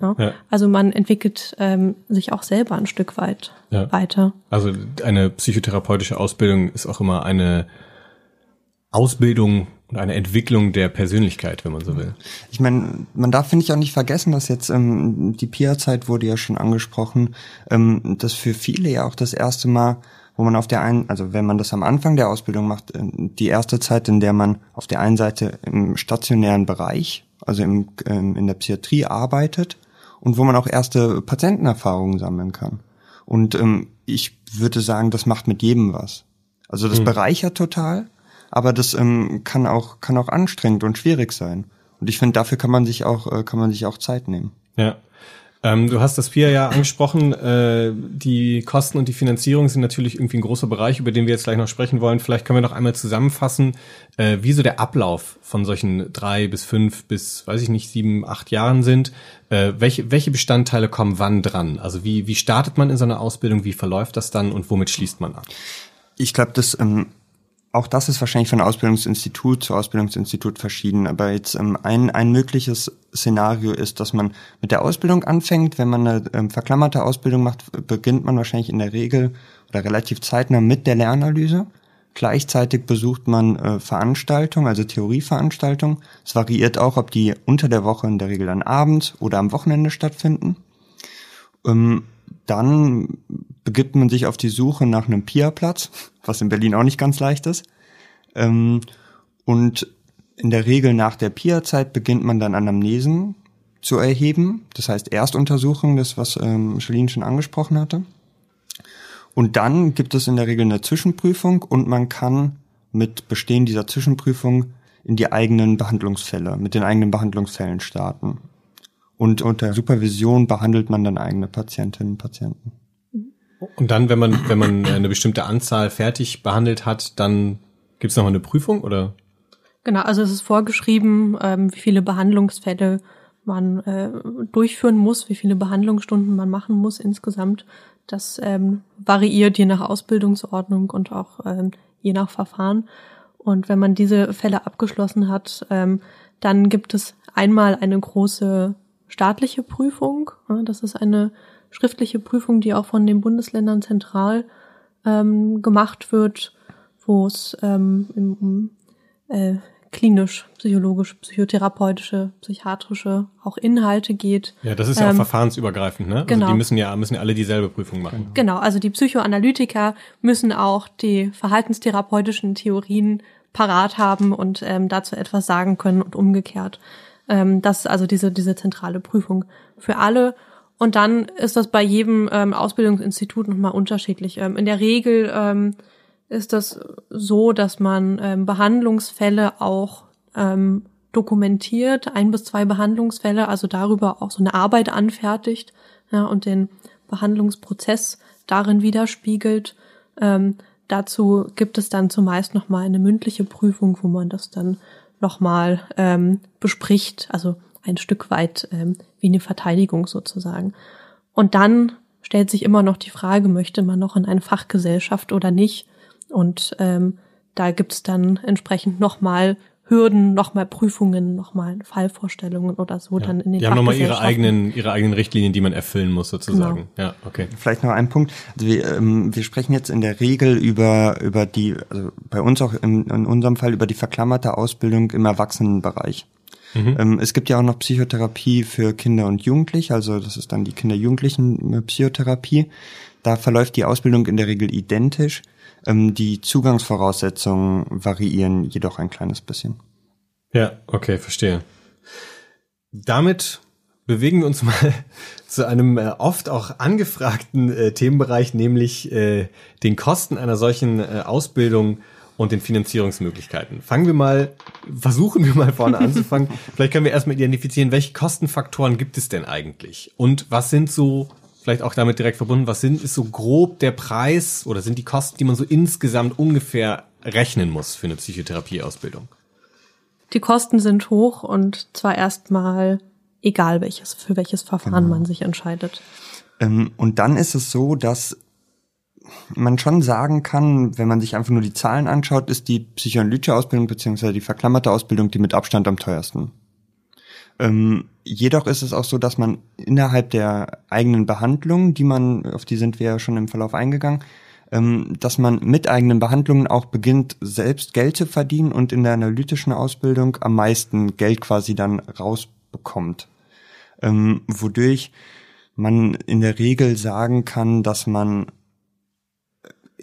S1: Ja? Ja. Also man entwickelt ähm, sich auch selber ein Stück weit ja. weiter.
S3: Also eine psychotherapeutische Ausbildung ist auch immer eine Ausbildung und eine Entwicklung der Persönlichkeit, wenn man so will.
S4: Ich meine, man darf, finde ich, auch nicht vergessen, dass jetzt ähm, die PIA-Zeit wurde ja schon angesprochen, ähm, dass für viele ja auch das erste Mal wo man auf der einen, also wenn man das am Anfang der Ausbildung macht, äh, die erste Zeit, in der man auf der einen Seite im stationären Bereich, also im, ähm, in der Psychiatrie arbeitet und wo man auch erste Patientenerfahrungen sammeln kann. Und ähm, ich würde sagen, das macht mit jedem was. Also das mhm. bereichert total, aber das ähm, kann auch kann auch anstrengend und schwierig sein. Und ich finde, dafür kann man sich auch äh, kann man sich auch Zeit nehmen.
S3: Ja. Ähm, du hast das PIA ja angesprochen. Äh, die Kosten und die Finanzierung sind natürlich irgendwie ein großer Bereich, über den wir jetzt gleich noch sprechen wollen. Vielleicht können wir noch einmal zusammenfassen, äh, wie so der Ablauf von solchen drei bis fünf bis, weiß ich nicht, sieben, acht Jahren sind. Äh, welche, welche Bestandteile kommen wann dran? Also wie, wie startet man in so einer Ausbildung? Wie verläuft das dann und womit schließt man ab?
S4: Ich glaube, das ähm, auch das ist wahrscheinlich von Ausbildungsinstitut zu Ausbildungsinstitut verschieden. Aber jetzt ähm, ein, ein mögliches Szenario ist, dass man mit der Ausbildung anfängt. Wenn man eine ähm, verklammerte Ausbildung macht, beginnt man wahrscheinlich in der Regel oder relativ zeitnah mit der Lernanalyse. Gleichzeitig besucht man äh, Veranstaltungen, also Theorieveranstaltungen. Es variiert auch, ob die unter der Woche in der Regel dann abends oder am Wochenende stattfinden. Ähm, dann begibt man sich auf die Suche nach einem Pia-Platz, was in Berlin auch nicht ganz leicht ist. Ähm, und in der Regel nach der Pia-Zeit beginnt man dann Anamnesen zu erheben. Das heißt Erstuntersuchung, das was ähm, Charlene schon angesprochen hatte. Und dann gibt es in der Regel eine Zwischenprüfung und man kann mit Bestehen dieser Zwischenprüfung in die eigenen Behandlungsfälle, mit den eigenen Behandlungsfällen starten. Und unter Supervision behandelt man dann eigene Patientinnen und Patienten.
S3: Und dann, wenn man, wenn man eine bestimmte Anzahl fertig behandelt hat, dann gibt es nochmal eine Prüfung oder?
S1: Genau, also es ist vorgeschrieben, ähm, wie viele Behandlungsfälle man äh, durchführen muss, wie viele Behandlungsstunden man machen muss insgesamt. Das ähm, variiert je nach Ausbildungsordnung und auch ähm, je nach Verfahren. Und wenn man diese Fälle abgeschlossen hat, ähm, dann gibt es einmal eine große staatliche Prüfung. Das ist eine schriftliche Prüfung, die auch von den Bundesländern zentral ähm, gemacht wird, wo es ähm, um äh, klinisch, psychologisch, psychotherapeutische, psychiatrische auch Inhalte geht.
S3: Ja, das ist ja auch ähm, verfahrensübergreifend, ne? Also genau. Also die müssen ja müssen ja alle dieselbe Prüfung machen.
S1: Genau, also die Psychoanalytiker müssen auch die verhaltenstherapeutischen Theorien parat haben und ähm, dazu etwas sagen können und umgekehrt. Ähm, das ist also diese, diese zentrale Prüfung für alle. Und dann ist das bei jedem ähm, Ausbildungsinstitut nochmal unterschiedlich. Ähm, in der Regel ähm, ist das so, dass man ähm, Behandlungsfälle auch ähm, dokumentiert, ein bis zwei Behandlungsfälle, also darüber auch so eine Arbeit anfertigt ja, und den Behandlungsprozess darin widerspiegelt. Ähm, dazu gibt es dann zumeist nochmal eine mündliche Prüfung, wo man das dann nochmal ähm, bespricht, also ein Stück weit ähm, wie eine Verteidigung sozusagen. Und dann stellt sich immer noch die Frage, möchte man noch in eine Fachgesellschaft oder nicht? Und ähm, da gibt's dann entsprechend nochmal Hürden, nochmal Prüfungen, nochmal Fallvorstellungen oder so
S3: ja.
S1: dann in den
S3: Die haben nochmal ihre eigenen, ihre eigenen Richtlinien, die man erfüllen muss sozusagen. Genau. Ja, okay.
S4: Vielleicht noch ein Punkt. Also wir, ähm, wir sprechen jetzt in der Regel über, über die, also bei uns auch in, in unserem Fall über die verklammerte Ausbildung im Erwachsenenbereich. Mhm. Ähm, es gibt ja auch noch Psychotherapie für Kinder und Jugendliche, also das ist dann die Kinder-Jugendlichen-Psychotherapie. Da verläuft die Ausbildung in der Regel identisch. Ähm, die Zugangsvoraussetzungen variieren jedoch ein kleines bisschen.
S3: Ja, okay, verstehe. Damit bewegen wir uns (laughs) mal zu einem äh, oft auch angefragten äh, Themenbereich, nämlich äh, den Kosten einer solchen äh, Ausbildung und den Finanzierungsmöglichkeiten. Fangen wir mal, versuchen wir mal vorne (laughs) anzufangen. Vielleicht können wir erstmal identifizieren, welche Kostenfaktoren gibt es denn eigentlich? Und was sind so, vielleicht auch damit direkt verbunden, was sind, ist so grob der Preis oder sind die Kosten, die man so insgesamt ungefähr rechnen muss für eine Psychotherapieausbildung?
S1: Die Kosten sind hoch und zwar erstmal egal welches, für welches Verfahren
S4: Genau.
S1: man sich entscheidet.
S4: Ähm, und dann ist es so, dass man schon sagen kann, wenn man sich einfach nur die Zahlen anschaut, ist die psychoanalytische Ausbildung beziehungsweise die verklammerte Ausbildung die mit Abstand am teuersten. Ähm, jedoch ist es auch so, dass man innerhalb der eigenen Behandlung, die man, auf die sind wir ja schon im Verlauf eingegangen, ähm, dass man mit eigenen Behandlungen auch beginnt, selbst Geld zu verdienen und in der analytischen Ausbildung am meisten Geld quasi dann rausbekommt. Ähm, wodurch man in der Regel sagen kann, dass man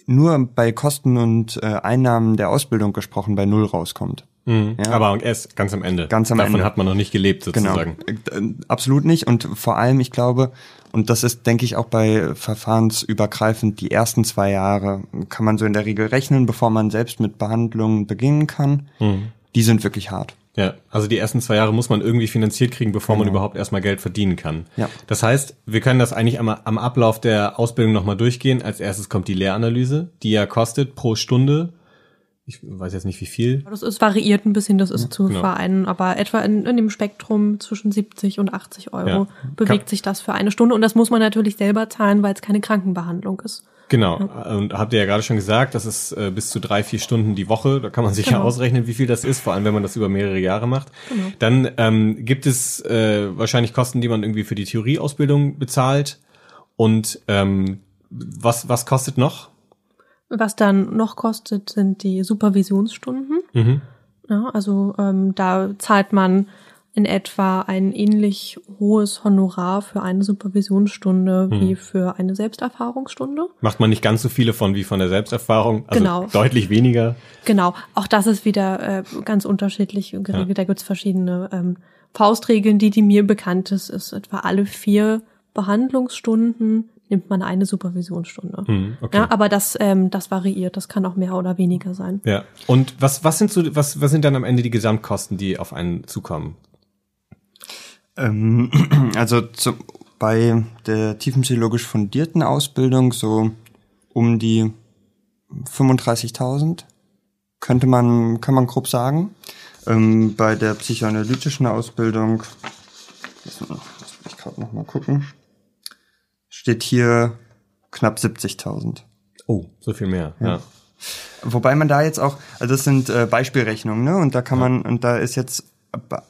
S4: nur bei Kosten und äh, Einnahmen der Ausbildung gesprochen bei Null rauskommt.
S3: Mhm.
S4: Ja.
S3: Aber erst ganz am Ende.
S4: Ganz am
S3: Davon
S4: Ende.
S3: hat man noch nicht gelebt sozusagen.
S4: Genau, absolut nicht. Und vor allem, ich glaube, und das ist, denke ich, auch bei verfahrensübergreifend, die ersten zwei Jahre kann man so in der Regel rechnen, bevor man selbst mit Behandlungen beginnen kann.
S3: Mhm.
S4: Die sind wirklich hart.
S3: Ja, also die ersten zwei Jahre muss man irgendwie finanziert kriegen, bevor man überhaupt erstmal Geld verdienen kann.
S4: Ja.
S3: Das heißt, wir können das eigentlich einmal am Ablauf der Ausbildung nochmal durchgehen. Als erstes kommt die Lehranalyse, die ja kostet pro Stunde, ich weiß jetzt nicht wie viel,
S1: Das ist variiert ein bisschen, das ist zu
S3: genau.
S1: vereinen, aber etwa in, in dem Spektrum zwischen 70 und 80 Euro
S3: Ja.
S1: bewegt
S3: Kann-
S1: sich das für eine Stunde und das muss man natürlich selber zahlen, weil es keine Krankenbehandlung ist.
S3: Genau. Und habt ihr ja gerade schon gesagt, das ist äh, bis zu drei, vier Stunden die Woche. Da kann man sich ja
S1: Genau.
S3: ausrechnen, wie viel das ist, vor allem wenn man das über mehrere Jahre macht. Dann ähm, gibt es äh, wahrscheinlich Kosten, die man irgendwie für die Theorieausbildung bezahlt. Und ähm, was, was kostet noch?
S1: Was dann noch kostet, sind die Supervisionsstunden.
S3: Mhm.
S1: Ja, also ähm, da zahlt man in etwa ein ähnlich hohes Honorar für eine Supervisionsstunde
S3: Hm.
S1: wie für eine Selbsterfahrungsstunde.
S3: Macht man nicht ganz so viele von wie von der Selbsterfahrung. Also
S1: Genau.
S3: deutlich weniger.
S1: Genau, auch das ist wieder äh, ganz unterschiedlich geregelt. Da gibt's verschiedene ähm, Faustregeln. Die, die mir bekannt ist, ist etwa alle vier Behandlungsstunden nimmt man eine Supervisionsstunde.
S3: Hm, okay.
S1: Ja, aber das, ähm, das variiert. Das kann auch mehr oder weniger sein.
S3: Ja. Und was, was sind so, was, was sind dann am Ende die Gesamtkosten, die auf einen zukommen?
S4: Ähm, (clears throat) also zu, bei der tiefenpsychologisch fundierten Ausbildung so um die 35.000 könnte man, kann man grob sagen. Ähm, bei der psychoanalytischen Ausbildung, lass mich lass mich gerade noch mal gucken, steht hier knapp 70.000.
S3: Oh, so viel mehr. Ja.
S4: Wobei man da jetzt auch, also das sind äh, Beispielrechnungen, ne? Und da kann man, und da ist jetzt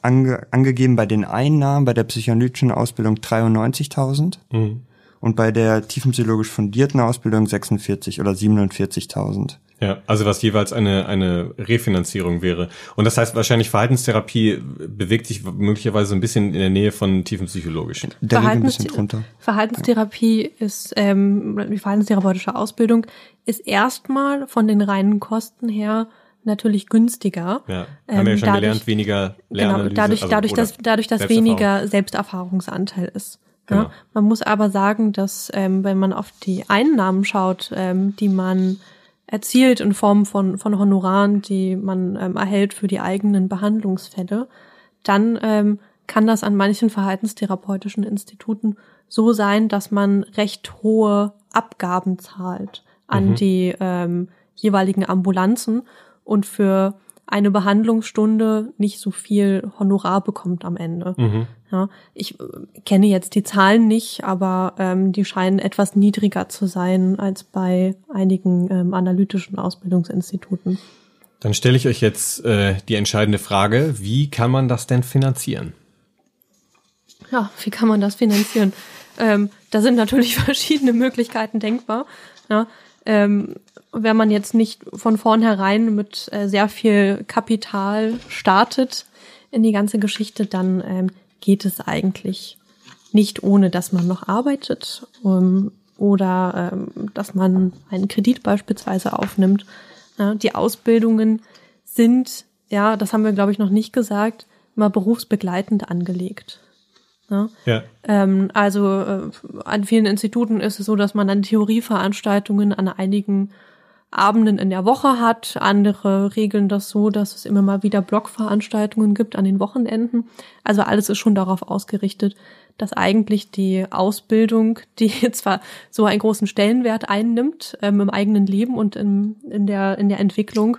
S4: ange, angegeben bei den Einnahmen bei der psychoanalytischen Ausbildung 93.000
S3: Mhm.
S4: und bei der tiefenpsychologisch fundierten Ausbildung 46 oder 47.000.
S3: Ja, also was jeweils eine, eine Refinanzierung wäre. Und das heißt wahrscheinlich Verhaltenstherapie bewegt sich möglicherweise so ein bisschen in der Nähe von tiefenpsychologischen.
S4: Der liegt ein bisschen
S1: Verhaltensthi-
S4: drunter.
S1: Verhaltenstherapie ist, ähm, die verhaltenstherapeutische Ausbildung ist erstmal von den reinen Kosten her natürlich günstiger.
S3: Ja, haben
S1: Ähm,
S3: wir ja schon
S1: dadurch-
S3: gelernt, weniger
S1: Genau,
S3: Lernanalyse.
S1: dadurch,
S3: also,
S1: dadurch, dass, dadurch, dass weniger Selbsterfahrungsanteil ist.
S3: Genau.
S1: Ja? Man muss aber sagen, dass ähm, wenn man auf die Einnahmen schaut, ähm, die man erzielt in Form von, von Honoraren, die man ähm, erhält für die eigenen Behandlungsfälle, dann ähm, kann das an manchen verhaltenstherapeutischen Instituten so sein, dass man recht hohe Abgaben zahlt an die ähm, jeweiligen Ambulanzen und für eine Behandlungsstunde nicht so viel Honorar bekommt am Ende.
S3: Mhm.
S1: Ja, ich äh, kenne jetzt die Zahlen nicht, aber ähm, die scheinen etwas niedriger zu sein als bei einigen ähm, analytischen Ausbildungsinstituten.
S3: Dann stelle ich euch jetzt äh, die entscheidende Frage, wie kann man das denn finanzieren?
S1: Ja, wie kann man das finanzieren? Ähm, da sind natürlich (laughs) verschiedene Möglichkeiten denkbar. Ja, ähm, wenn man jetzt nicht von vornherein mit äh, sehr viel Kapital startet in die ganze Geschichte, dann ähm, geht es eigentlich nicht ohne, dass man noch arbeitet ähm, oder ähm, dass man einen Kredit beispielsweise aufnimmt. Ja, die Ausbildungen sind, ja, das haben wir glaube ich noch nicht gesagt, immer berufsbegleitend angelegt. Ne? Ja. Ähm, also äh, an vielen Instituten ist es so, dass man dann Theorieveranstaltungen an einigen Abenden in der Woche hat. Andere regeln das so, dass es immer mal wieder Blogveranstaltungen gibt an den Wochenenden. Also alles ist schon darauf ausgerichtet, dass eigentlich die Ausbildung, die (laughs) zwar so einen großen Stellenwert einnimmt ähm, im eigenen Leben und in, in, der, in der Entwicklung,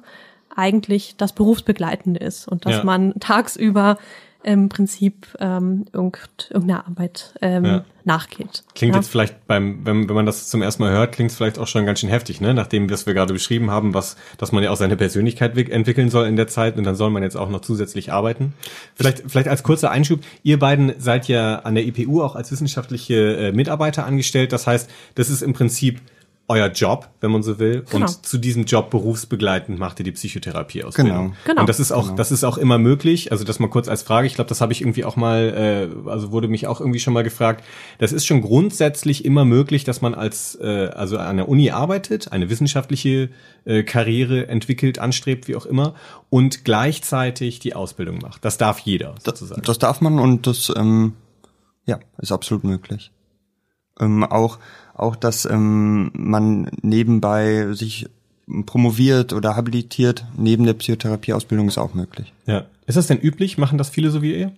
S1: eigentlich das Berufsbegleitende ist und dass ja. man tagsüber im Prinzip ähm, irgendeiner Arbeit ähm, ja. nachgeht.
S3: Klingt
S1: ja.
S3: jetzt vielleicht beim, wenn, wenn man das zum ersten Mal hört, klingt es vielleicht auch schon ganz schön heftig, ne? Nachdem was wir gerade beschrieben haben, was, dass man ja auch seine Persönlichkeit entwickeln soll in der Zeit und dann soll man jetzt auch noch zusätzlich arbeiten. Vielleicht, vielleicht als kurzer Einschub, ihr beiden seid ja an der IPU auch als wissenschaftliche äh, Mitarbeiter angestellt. Das heißt, das ist im Prinzip euer Job, wenn man so will. Genau. Und zu diesem Job berufsbegleitend macht ihr die Psychotherapie aus.
S4: Genau.
S3: genau. Und das ist auch, genau. das ist auch immer möglich. Also das mal kurz als Frage. Ich glaube, das habe ich irgendwie auch mal, äh, also wurde mich auch irgendwie schon mal gefragt. Das ist schon grundsätzlich immer möglich, dass man als, äh, also an der Uni arbeitet, eine wissenschaftliche äh, Karriere entwickelt, anstrebt, wie auch immer, und gleichzeitig die Ausbildung macht. Das darf jeder
S4: sozusagen. Das, das darf man und das, ähm, ja, ist absolut möglich. Ähm, auch auch, dass ähm, man nebenbei sich promoviert oder habilitiert neben der Psychotherapieausbildung ist auch möglich.
S3: Ja. Ist das denn üblich? Machen das viele so wie ihr?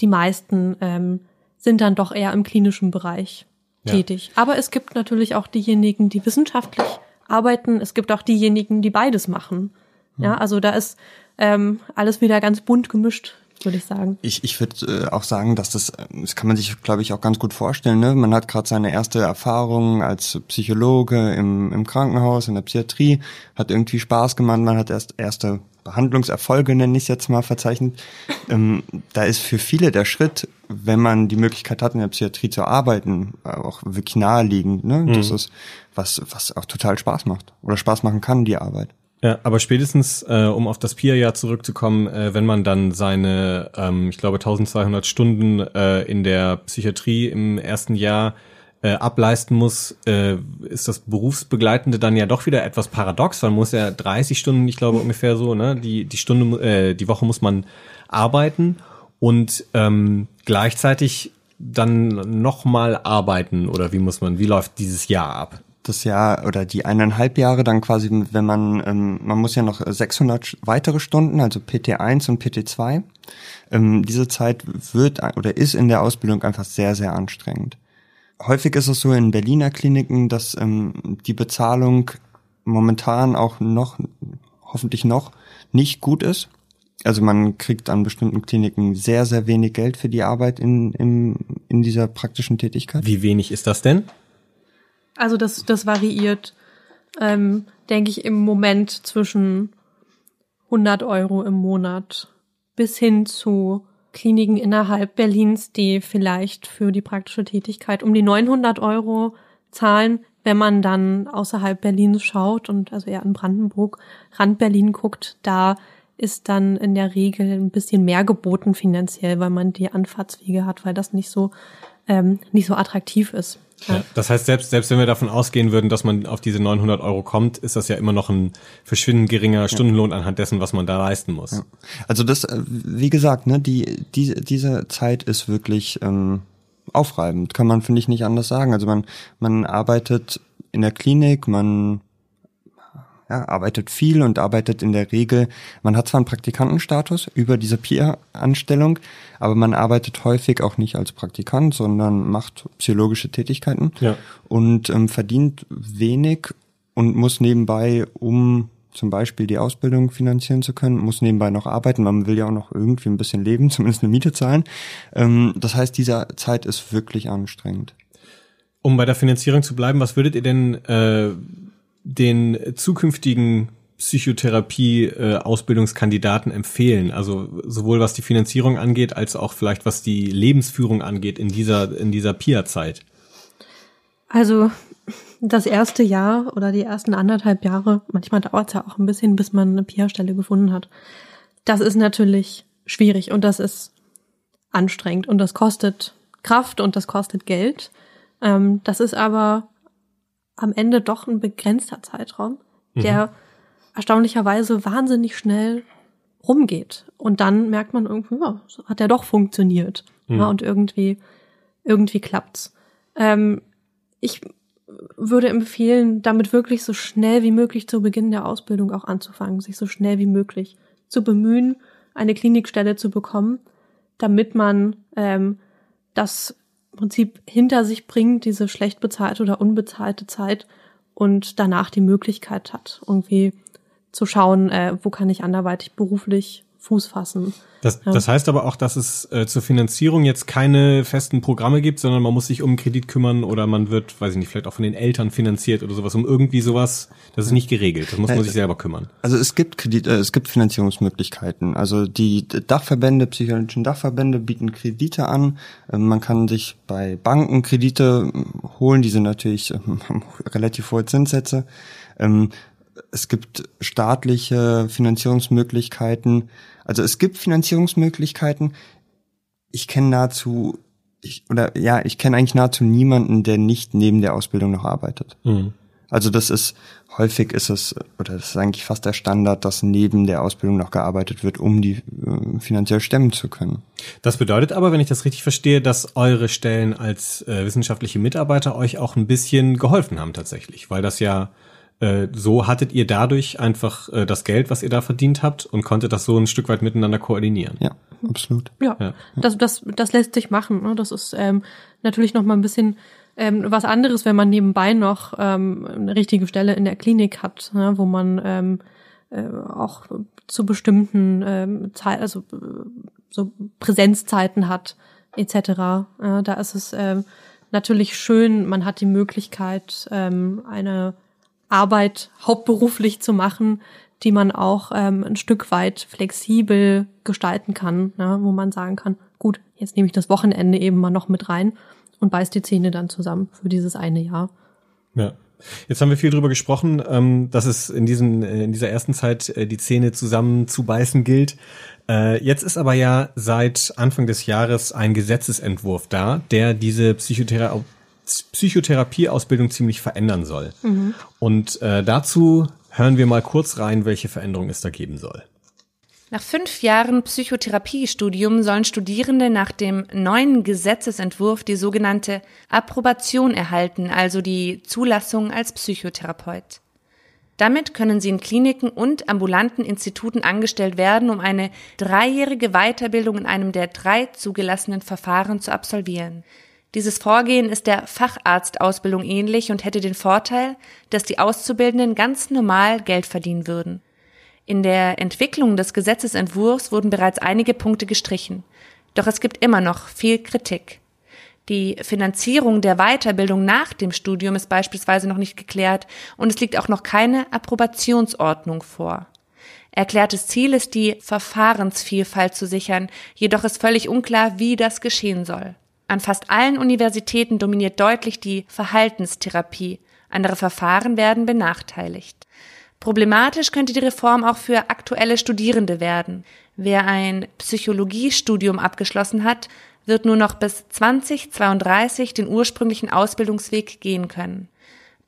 S1: Die meisten ähm, sind dann doch eher im klinischen Bereich ja. tätig. Aber es gibt natürlich auch diejenigen, die wissenschaftlich arbeiten. Es gibt auch diejenigen, die beides machen. Ja, hm. also da ist ähm, alles wieder ganz bunt gemischt würde ich sagen.
S4: Ich, ich würde äh, auch sagen, dass das, das kann man sich, glaube ich, auch ganz gut vorstellen. Ne? Man hat gerade seine erste Erfahrung als Psychologe im, im Krankenhaus, in der Psychiatrie, hat irgendwie Spaß gemacht, man hat erst erste Behandlungserfolge, nenne ich es jetzt mal, verzeichnet. Ähm, da ist für viele der Schritt, wenn man die Möglichkeit hat, in der Psychiatrie zu arbeiten, auch wirklich naheliegend. Ne? Mhm. Das ist was, was auch total Spaß macht oder Spaß machen kann, die Arbeit.
S3: Ja, aber spätestens, äh, um auf das PIA-Jahr zurückzukommen, äh, wenn man dann seine, ähm, ich glaube, 1200 Stunden äh, in der Psychiatrie im ersten Jahr äh, ableisten muss, äh, ist das Berufsbegleitende dann ja doch wieder etwas paradox. Man muss ja 30 Stunden, ich glaube ungefähr so, ne, die die Stunde, äh, die Woche muss man arbeiten und ähm, gleichzeitig dann nochmal arbeiten oder wie muss man, wie läuft dieses Jahr ab?
S4: Das Jahr oder die eineinhalb Jahre dann quasi, wenn man, ähm, man muss ja noch 600 weitere Stunden, also PT1 und PT2. Ähm, diese Zeit wird oder ist in der Ausbildung einfach sehr, sehr anstrengend. Häufig ist es so in Berliner Kliniken, dass ähm, die Bezahlung momentan auch noch, hoffentlich noch, nicht gut ist. Also man kriegt an bestimmten Kliniken sehr, sehr wenig Geld für die Arbeit in, in, in dieser praktischen Tätigkeit.
S3: Wie wenig ist das denn?
S1: Also das, das variiert, ähm, denke ich, im Moment zwischen 100 Euro im Monat bis hin zu Kliniken innerhalb Berlins, die vielleicht für die praktische Tätigkeit um die 900 Euro zahlen. Wenn man dann außerhalb Berlins schaut und also eher in Brandenburg, Rand Berlin guckt, da ist dann in der Regel ein bisschen mehr geboten finanziell, weil man die Anfahrtswege hat, weil das nicht so ähm, nicht so attraktiv ist.
S3: Ja. das heißt, selbst, selbst wenn wir davon ausgehen würden, dass man auf diese 900 Euro kommt, ist das ja immer noch ein verschwindend geringer Stundenlohn anhand dessen, was man da leisten muss. Ja.
S4: Also das, äh, wie gesagt, ne, die, die, diese Zeit ist wirklich ähm, aufreibend, kann man, finde ich, nicht anders sagen. Also man, man arbeitet in der Klinik, man ja, arbeitet viel und arbeitet in der Regel, man hat zwar einen Praktikantenstatus über diese Peer-Anstellung, aber man arbeitet häufig auch nicht als Praktikant, sondern macht psychologische Tätigkeiten ja. und ähm, verdient wenig und muss nebenbei, um zum Beispiel die Ausbildung finanzieren zu können, muss nebenbei noch arbeiten. Man will ja auch noch irgendwie ein bisschen leben, (laughs) zumindest eine Miete zahlen. Ähm, das heißt, diese Zeit ist wirklich anstrengend.
S3: Um bei der Finanzierung zu bleiben, was würdet ihr denn äh, den zukünftigen Psychotherapie-Ausbildungskandidaten äh, empfehlen? Also sowohl was die Finanzierung angeht, als auch vielleicht was die Lebensführung angeht in dieser, in dieser PIA-Zeit?
S1: Also das erste Jahr oder die ersten anderthalb Jahre, manchmal dauert es ja auch ein bisschen, bis man eine PIA-Stelle gefunden hat. Das ist natürlich schwierig und das ist anstrengend und das kostet Kraft und das kostet Geld. Ähm, das ist aber am Ende doch ein begrenzter Zeitraum, der mhm. erstaunlicherweise wahnsinnig schnell rumgeht. Und dann merkt man irgendwie, ja, hat der doch funktioniert. Mhm. Ja, und irgendwie, irgendwie klappt's. Ähm, ich würde empfehlen, damit wirklich so schnell wie möglich zu Beginn der Ausbildung auch anzufangen, sich so schnell wie möglich zu bemühen, eine Klinikstelle zu bekommen, damit man ähm, das Prinzip hinter sich bringt, diese schlecht bezahlte oder unbezahlte Zeit und danach die Möglichkeit hat, irgendwie zu schauen, äh, wo kann ich anderweitig beruflich Fuß fassen.
S3: Das, ja. das heißt aber auch, dass es äh, zur Finanzierung jetzt keine festen Programme gibt, sondern man muss sich um Kredit kümmern oder man wird, weiß ich nicht, vielleicht auch von den Eltern finanziert oder sowas, um irgendwie sowas, das ist nicht geregelt, das muss man sich selber kümmern.
S4: Also es gibt Kredit, äh, es gibt Finanzierungsmöglichkeiten. Also die Dachverbände, psychologischen Dachverbände bieten Kredite an. Äh, man kann sich bei Banken Kredite äh, holen, die sind natürlich äh, (laughs) relativ hohe Zinssätze. Ähm, es gibt staatliche Finanzierungsmöglichkeiten. Also es gibt Finanzierungsmöglichkeiten. Ich kenne nahezu, ich, oder ja, ich kenne eigentlich nahezu niemanden, der nicht neben der Ausbildung noch arbeitet. Mhm. Also das ist, häufig ist es, oder das ist eigentlich fast der Standard, dass neben der Ausbildung noch gearbeitet wird, um die äh, finanziell stemmen zu können.
S3: Das bedeutet aber, wenn ich das richtig verstehe, dass eure Stellen als äh, wissenschaftliche Mitarbeiter euch auch ein bisschen geholfen haben tatsächlich, weil das ja äh, so hattet ihr dadurch einfach äh, das Geld, was ihr da verdient habt und konntet das so ein Stück weit miteinander koordinieren.
S4: Ja, absolut.
S1: Ja, ja. Das, das, das lässt sich machen. Ne? Das ist ähm, natürlich noch mal ein bisschen ähm, was anderes, wenn man nebenbei noch ähm, eine richtige Stelle in der Klinik hat, ne? wo man ähm, äh, auch zu bestimmten ähm, Zeit, also äh, so Präsenzzeiten hat etc. Ja, da ist es ähm, natürlich schön, man hat die Möglichkeit, ähm, eine Arbeit hauptberuflich zu machen, die man auch ähm, ein Stück weit flexibel gestalten kann, ne, wo man sagen kann, gut, jetzt nehme ich das Wochenende eben mal noch mit rein und beiß die Zähne dann zusammen für dieses eine Jahr.
S3: Ja. Jetzt haben wir viel drüber gesprochen, ähm, dass es in, diesen, äh, in dieser ersten Zeit äh, die Zähne zusammen zu beißen gilt. Äh, jetzt ist aber ja seit Anfang des Jahres ein Gesetzesentwurf da, der diese Psychotherapie Psychotherapieausbildung ziemlich verändern soll. Mhm. Und äh, dazu hören wir mal kurz rein, welche Veränderungen es da geben soll.
S2: Nach fünf Jahren Psychotherapiestudium sollen Studierende nach dem neuen Gesetzesentwurf die sogenannte Approbation erhalten, also die Zulassung als Psychotherapeut. Damit können sie in Kliniken und ambulanten Instituten angestellt werden, um eine dreijährige Weiterbildung in einem der drei zugelassenen Verfahren zu absolvieren. Dieses Vorgehen ist der Facharztausbildung ähnlich und hätte den Vorteil, dass die Auszubildenden ganz normal Geld verdienen würden. In der Entwicklung des Gesetzesentwurfs wurden bereits einige Punkte gestrichen. Doch es gibt immer noch viel Kritik. Die Finanzierung der Weiterbildung nach dem Studium ist beispielsweise noch nicht geklärt und es liegt auch noch keine Approbationsordnung vor. Erklärtes Ziel ist die Verfahrensvielfalt zu sichern, jedoch ist völlig unklar, wie das geschehen soll. An fast allen Universitäten dominiert deutlich die Verhaltenstherapie. Andere Verfahren werden benachteiligt. Problematisch könnte die Reform auch für aktuelle Studierende werden. Wer ein Psychologiestudium abgeschlossen hat, wird nur noch bis 2032 den ursprünglichen Ausbildungsweg gehen können.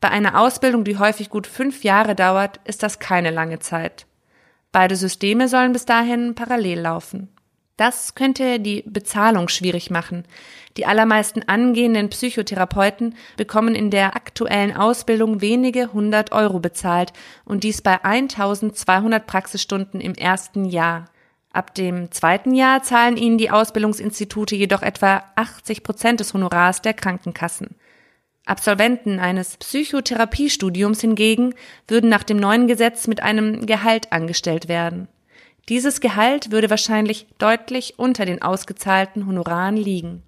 S2: Bei einer Ausbildung, die häufig gut fünf Jahre dauert, ist das keine lange Zeit. Beide Systeme sollen bis dahin parallel laufen. Das könnte die Bezahlung schwierig machen. Die allermeisten angehenden Psychotherapeuten bekommen in der aktuellen Ausbildung wenige hundert Euro bezahlt und dies bei 1200 Praxisstunden im ersten Jahr. Ab dem zweiten Jahr zahlen ihnen die Ausbildungsinstitute jedoch etwa 80 Prozent des Honorars der Krankenkassen. Absolventen eines Psychotherapiestudiums hingegen würden nach dem neuen Gesetz mit einem Gehalt angestellt werden. Dieses Gehalt würde wahrscheinlich deutlich unter den ausgezahlten Honoraren liegen.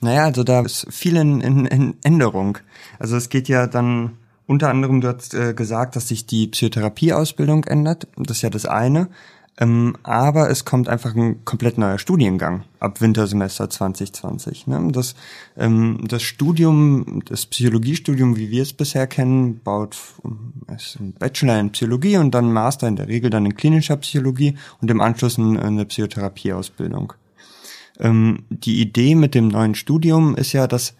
S4: Naja, also da ist viel in, in, in Änderung. Also es geht ja dann unter anderem, du hast äh, gesagt, dass sich die Psychotherapieausbildung ändert. Das ist ja das eine. Ähm, aber es kommt einfach ein komplett neuer Studiengang ab Wintersemester 2020. Ne? Das, ähm, das Studium, das Psychologiestudium, wie wir es bisher kennen, baut ist ein Bachelor in Psychologie und dann Master in der Regel dann in klinischer Psychologie und im Anschluss eine Psychotherapieausbildung. Ähm, die Idee mit dem neuen Studium ist ja, dass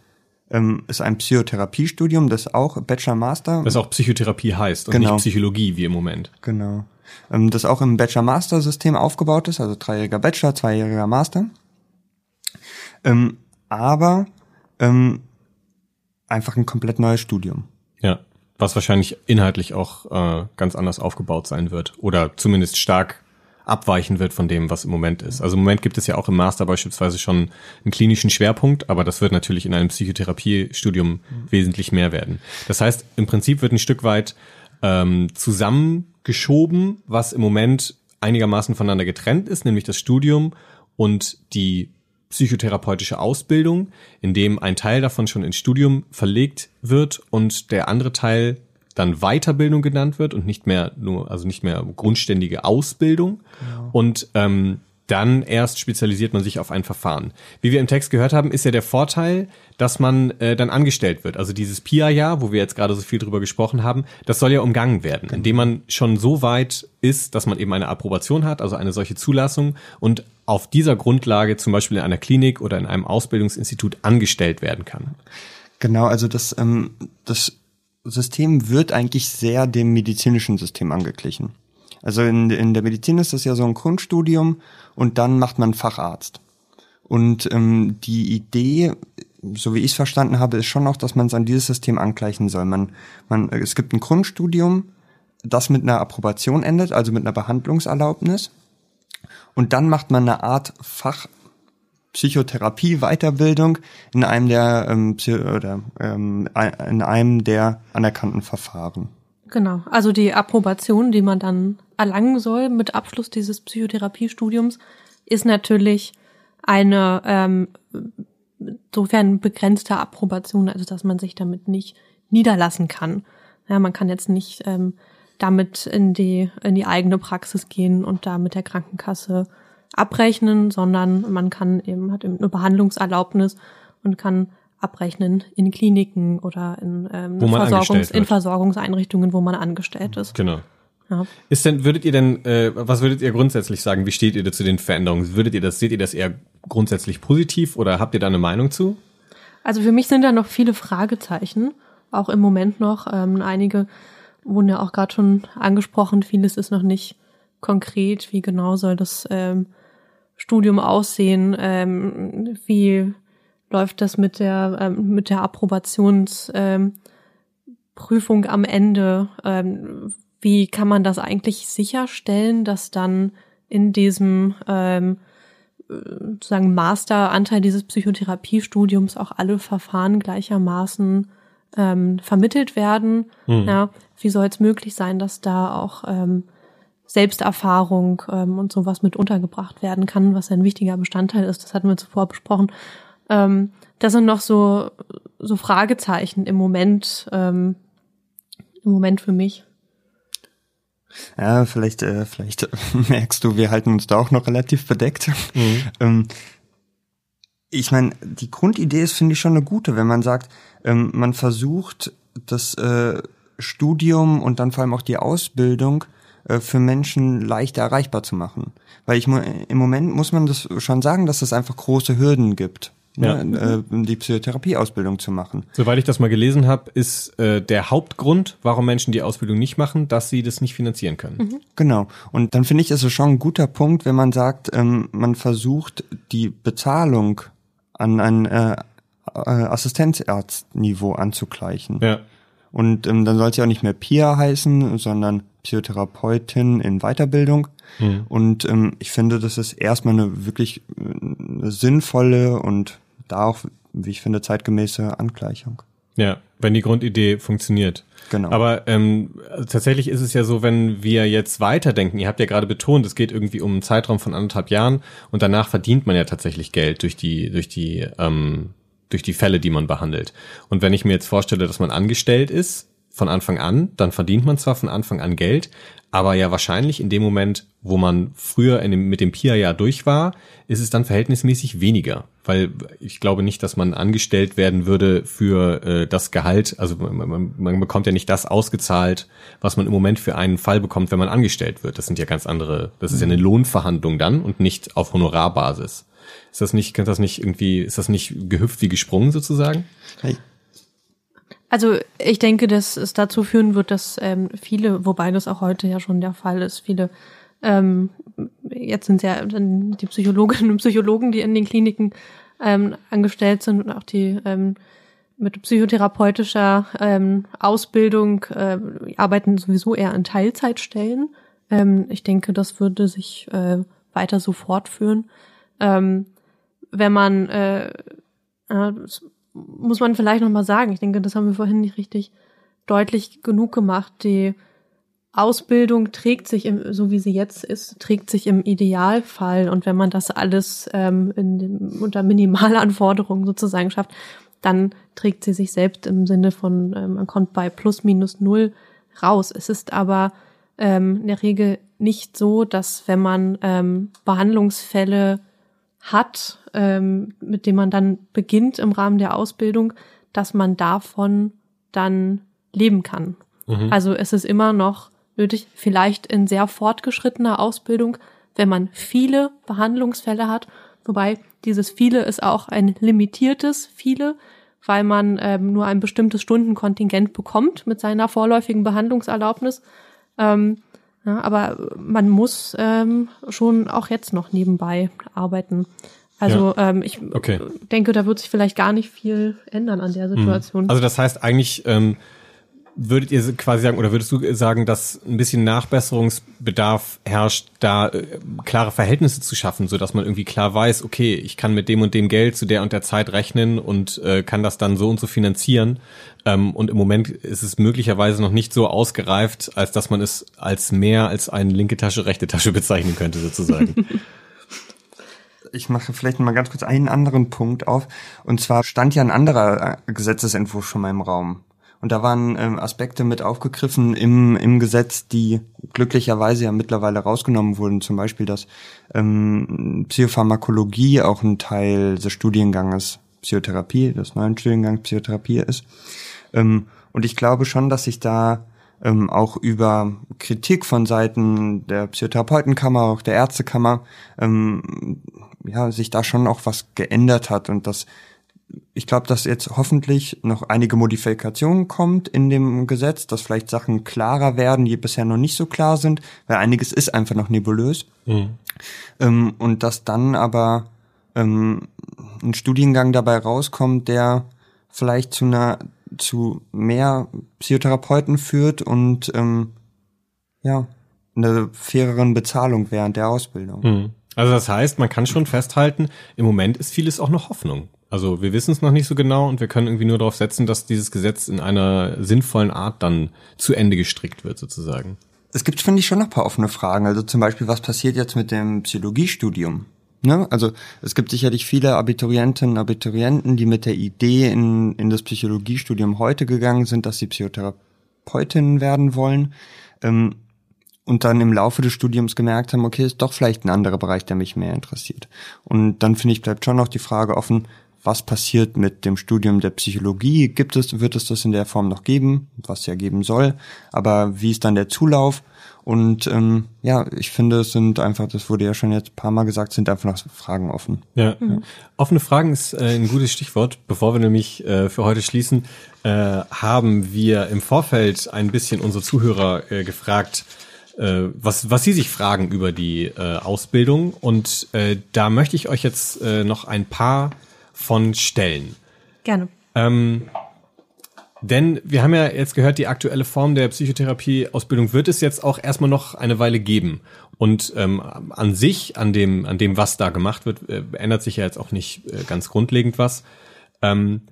S4: ähm, ist ein Psychotherapiestudium, das auch Bachelor Master.
S3: Das auch Psychotherapie heißt und genau. nicht Psychologie wie im Moment.
S4: Genau. Ähm, das auch im Bachelor-Master-System aufgebaut ist, also dreijähriger Bachelor, zweijähriger Master. Ähm, aber ähm, einfach ein komplett neues Studium.
S3: Ja, was wahrscheinlich inhaltlich auch äh, ganz anders aufgebaut sein wird oder zumindest stark abweichen wird von dem, was im Moment ist. Also im Moment gibt es ja auch im Master beispielsweise schon einen klinischen Schwerpunkt, aber das wird natürlich in einem Psychotherapiestudium mhm. wesentlich mehr werden. Das heißt, im Prinzip wird ein Stück weit ähm, zusammengeschoben, was im Moment einigermaßen voneinander getrennt ist, nämlich das Studium und die psychotherapeutische Ausbildung, in dem ein Teil davon schon ins Studium verlegt wird und der andere Teil dann Weiterbildung genannt wird und nicht mehr nur, also nicht mehr grundständige Ausbildung. Genau. Und ähm, dann erst spezialisiert man sich auf ein Verfahren. Wie wir im Text gehört haben, ist ja der Vorteil, dass man äh, dann angestellt wird. Also dieses PIA-Jahr, wo wir jetzt gerade so viel drüber gesprochen haben, das soll ja umgangen werden, genau. indem man schon so weit ist, dass man eben eine Approbation hat, also eine solche Zulassung und auf dieser Grundlage zum Beispiel in einer Klinik oder in einem Ausbildungsinstitut angestellt werden kann.
S4: Genau, also das, ähm, das System wird eigentlich sehr dem medizinischen System angeglichen. Also in, in der Medizin ist das ja so ein Grundstudium und dann macht man Facharzt. Und ähm, die Idee, so wie ich es verstanden habe, ist schon auch, dass man es an dieses System angleichen soll. Man, man, es gibt ein Grundstudium, das mit einer Approbation endet, also mit einer Behandlungserlaubnis. Und dann macht man eine Art Fach Psychotherapie Weiterbildung in einem der ähm, oder ähm, in einem der anerkannten Verfahren.
S1: Genau, also die Approbation, die man dann erlangen soll mit Abschluss dieses Psychotherapiestudiums, ist natürlich eine ähm, insofern begrenzte Approbation, also dass man sich damit nicht niederlassen kann. Ja, man kann jetzt nicht ähm, damit in die in die eigene Praxis gehen und da mit der Krankenkasse abrechnen, sondern man kann eben, hat eben eine Behandlungserlaubnis und kann abrechnen in Kliniken oder in, ähm, Versorgungs in Versorgungseinrichtungen, wo man angestellt ist.
S3: Genau. Ja. Ist denn, würdet ihr denn, äh, was würdet ihr grundsätzlich sagen? Wie steht ihr zu den Veränderungen? Würdet ihr das, seht ihr das eher grundsätzlich positiv oder habt ihr da eine Meinung zu?
S1: Also für mich sind da noch viele Fragezeichen, auch im Moment noch. Ähm, einige wurden ja auch gerade schon angesprochen, vieles ist noch nicht konkret, wie genau soll das ähm, Studium aussehen, ähm, wie läuft das mit der ähm, mit der Approbationsprüfung ähm, am Ende, ähm, wie kann man das eigentlich sicherstellen, dass dann in diesem ähm, sozusagen Masteranteil dieses Psychotherapiestudiums auch alle Verfahren gleichermaßen ähm, vermittelt werden. Mhm. Ja, wie soll es möglich sein, dass da auch ähm, Selbsterfahrung ähm, und sowas mit untergebracht werden kann, was ein wichtiger Bestandteil ist. Das hatten wir zuvor besprochen. Ähm, das sind noch so, so Fragezeichen im Moment, ähm, im Moment für mich.
S4: Ja, vielleicht, äh, vielleicht (laughs) merkst du, wir halten uns da auch noch relativ bedeckt. Mhm. (laughs) ähm, ich meine, die Grundidee ist, finde ich, schon eine gute, wenn man sagt, ähm, man versucht, das äh, Studium und dann vor allem auch die Ausbildung äh, für Menschen leichter erreichbar zu machen. Weil ich im Moment muss man das schon sagen, dass es einfach große Hürden gibt. Ja. Ne, äh, die Psychotherapieausbildung zu machen.
S3: Soweit ich das mal gelesen habe, ist äh, der Hauptgrund, warum Menschen die Ausbildung nicht machen, dass sie das nicht finanzieren können. Mhm.
S4: Genau. Und dann finde ich, ist es schon ein guter Punkt, wenn man sagt, ähm, man versucht, die Bezahlung an ein äh, äh, Assistenzarztniveau anzugleichen. Ja. Und ähm, dann soll ja auch nicht mehr Pia heißen, sondern Psychotherapeutin in Weiterbildung. Mhm. Und ähm, ich finde, das ist erstmal eine wirklich eine sinnvolle und da auch, wie ich finde, zeitgemäße Angleichung.
S3: Ja, wenn die Grundidee funktioniert. Genau. Aber ähm, tatsächlich ist es ja so, wenn wir jetzt weiterdenken, ihr habt ja gerade betont, es geht irgendwie um einen Zeitraum von anderthalb Jahren und danach verdient man ja tatsächlich Geld durch die, durch die, ähm, durch die Fälle, die man behandelt. Und wenn ich mir jetzt vorstelle, dass man angestellt ist, von Anfang an, dann verdient man zwar von Anfang an Geld, aber ja wahrscheinlich in dem Moment, wo man früher dem, mit dem PIA-Jahr durch war, ist es dann verhältnismäßig weniger. Weil ich glaube nicht, dass man angestellt werden würde für äh, das Gehalt. Also man, man, man bekommt ja nicht das ausgezahlt, was man im Moment für einen Fall bekommt, wenn man angestellt wird. Das sind ja ganz andere, das ist ja eine Lohnverhandlung dann und nicht auf Honorarbasis. Ist das nicht, könnte das nicht irgendwie, ist das nicht gehüpft wie gesprungen sozusagen? Hey.
S1: Also ich denke, dass es dazu führen wird, dass ähm, viele, wobei das auch heute ja schon der Fall ist, viele ähm, jetzt sind ja die Psychologinnen und Psychologen, die in den Kliniken ähm, angestellt sind und auch die ähm, mit psychotherapeutischer ähm, Ausbildung äh, arbeiten sowieso eher an Teilzeitstellen. Ähm, ich denke, das würde sich äh, weiter so fortführen. Ähm, wenn man, äh, äh, muss man vielleicht noch mal sagen, ich denke, das haben wir vorhin nicht richtig deutlich genug gemacht. Die Ausbildung trägt sich, im, so wie sie jetzt ist, trägt sich im Idealfall. Und wenn man das alles ähm, dem, unter Minimalanforderungen sozusagen schafft, dann trägt sie sich selbst im Sinne von, ähm, man kommt bei plus minus null raus. Es ist aber ähm, in der Regel nicht so, dass wenn man ähm, Behandlungsfälle hat, ähm, mit dem man dann beginnt im Rahmen der Ausbildung, dass man davon dann leben kann. Mhm. Also es ist immer noch nötig, vielleicht in sehr fortgeschrittener Ausbildung, wenn man viele Behandlungsfälle hat, wobei dieses viele ist auch ein limitiertes viele, weil man ähm, nur ein bestimmtes Stundenkontingent bekommt mit seiner vorläufigen Behandlungserlaubnis. Ähm, ja, aber man muss ähm, schon auch jetzt noch nebenbei arbeiten. Also ja. ähm, ich okay. denke, da wird sich vielleicht gar nicht viel ändern an der Situation.
S3: Also das heißt eigentlich, ähm, würdet ihr quasi sagen, oder würdest du sagen, dass ein bisschen Nachbesserungsbedarf herrscht, da äh, klare Verhältnisse zu schaffen, so dass man irgendwie klar weiß, okay, ich kann mit dem und dem Geld zu der und der Zeit rechnen und äh, kann das dann so und so finanzieren. Ähm, und im Moment ist es möglicherweise noch nicht so ausgereift, als dass man es als mehr als eine linke Tasche, rechte Tasche bezeichnen könnte, sozusagen. (laughs)
S4: ich mache vielleicht mal ganz kurz einen anderen Punkt auf. Und zwar stand ja ein anderer äh, Gesetzesentwurf schon mal im Raum. Und da waren ähm, Aspekte mit aufgegriffen im, im Gesetz, die glücklicherweise ja mittlerweile rausgenommen wurden. Zum Beispiel, dass ähm, Psychopharmakologie auch ein Teil des Studienganges Psychotherapie, des neuen Studiengangs Psychotherapie ist. Ähm, und ich glaube schon, dass sich da ähm, auch über Kritik von Seiten der Psychotherapeutenkammer, auch der Ärztekammer, ähm, ja, sich da schon auch was geändert hat und dass ich glaube, dass jetzt hoffentlich noch einige Modifikationen kommt in dem Gesetz, dass vielleicht Sachen klarer werden, die bisher noch nicht so klar sind, weil einiges ist einfach noch nebulös. Mhm. Ähm, und dass dann aber ähm, ein Studiengang dabei rauskommt, der vielleicht zu einer zu mehr Psychotherapeuten führt und ähm, ja eine faireren Bezahlung während der Ausbildung.
S3: Mhm. Also das heißt, man kann schon festhalten, im Moment ist vieles auch noch Hoffnung. Also wir wissen es noch nicht so genau und wir können irgendwie nur darauf setzen, dass dieses Gesetz in einer sinnvollen Art dann zu Ende gestrickt wird, sozusagen.
S4: Es gibt, finde ich, schon noch ein paar offene Fragen. Also zum Beispiel, was passiert jetzt mit dem Psychologiestudium? Ne? Also es gibt sicherlich viele Abiturientinnen und Abiturienten, die mit der Idee in, in das Psychologiestudium heute gegangen sind, dass sie Psychotherapeutinnen werden wollen. Ähm, und dann im Laufe des Studiums gemerkt haben, okay, ist doch vielleicht ein anderer Bereich, der mich mehr interessiert. Und dann finde ich, bleibt schon noch die Frage offen, was passiert mit dem Studium der Psychologie? Gibt es, wird es das in der Form noch geben, was ja geben soll? Aber wie ist dann der Zulauf? Und ähm, ja, ich finde, es sind einfach, das wurde ja schon jetzt ein paar Mal gesagt, sind einfach noch Fragen offen.
S3: Ja, mhm. offene Fragen ist äh, ein gutes Stichwort. Bevor wir nämlich äh, für heute schließen, äh, haben wir im Vorfeld ein bisschen unsere Zuhörer äh, gefragt, äh, was, was sie sich fragen über die äh, Ausbildung. Und äh, da möchte ich euch jetzt äh, noch ein paar von Stellen.
S1: Gerne.
S3: Ähm, denn wir haben ja jetzt gehört, die aktuelle Form der Psychotherapieausbildung wird es jetzt auch erstmal noch eine Weile geben. Und ähm, an sich, an dem, an dem, was da gemacht wird, äh, ändert sich ja jetzt auch nicht äh, ganz grundlegend was. Ähm,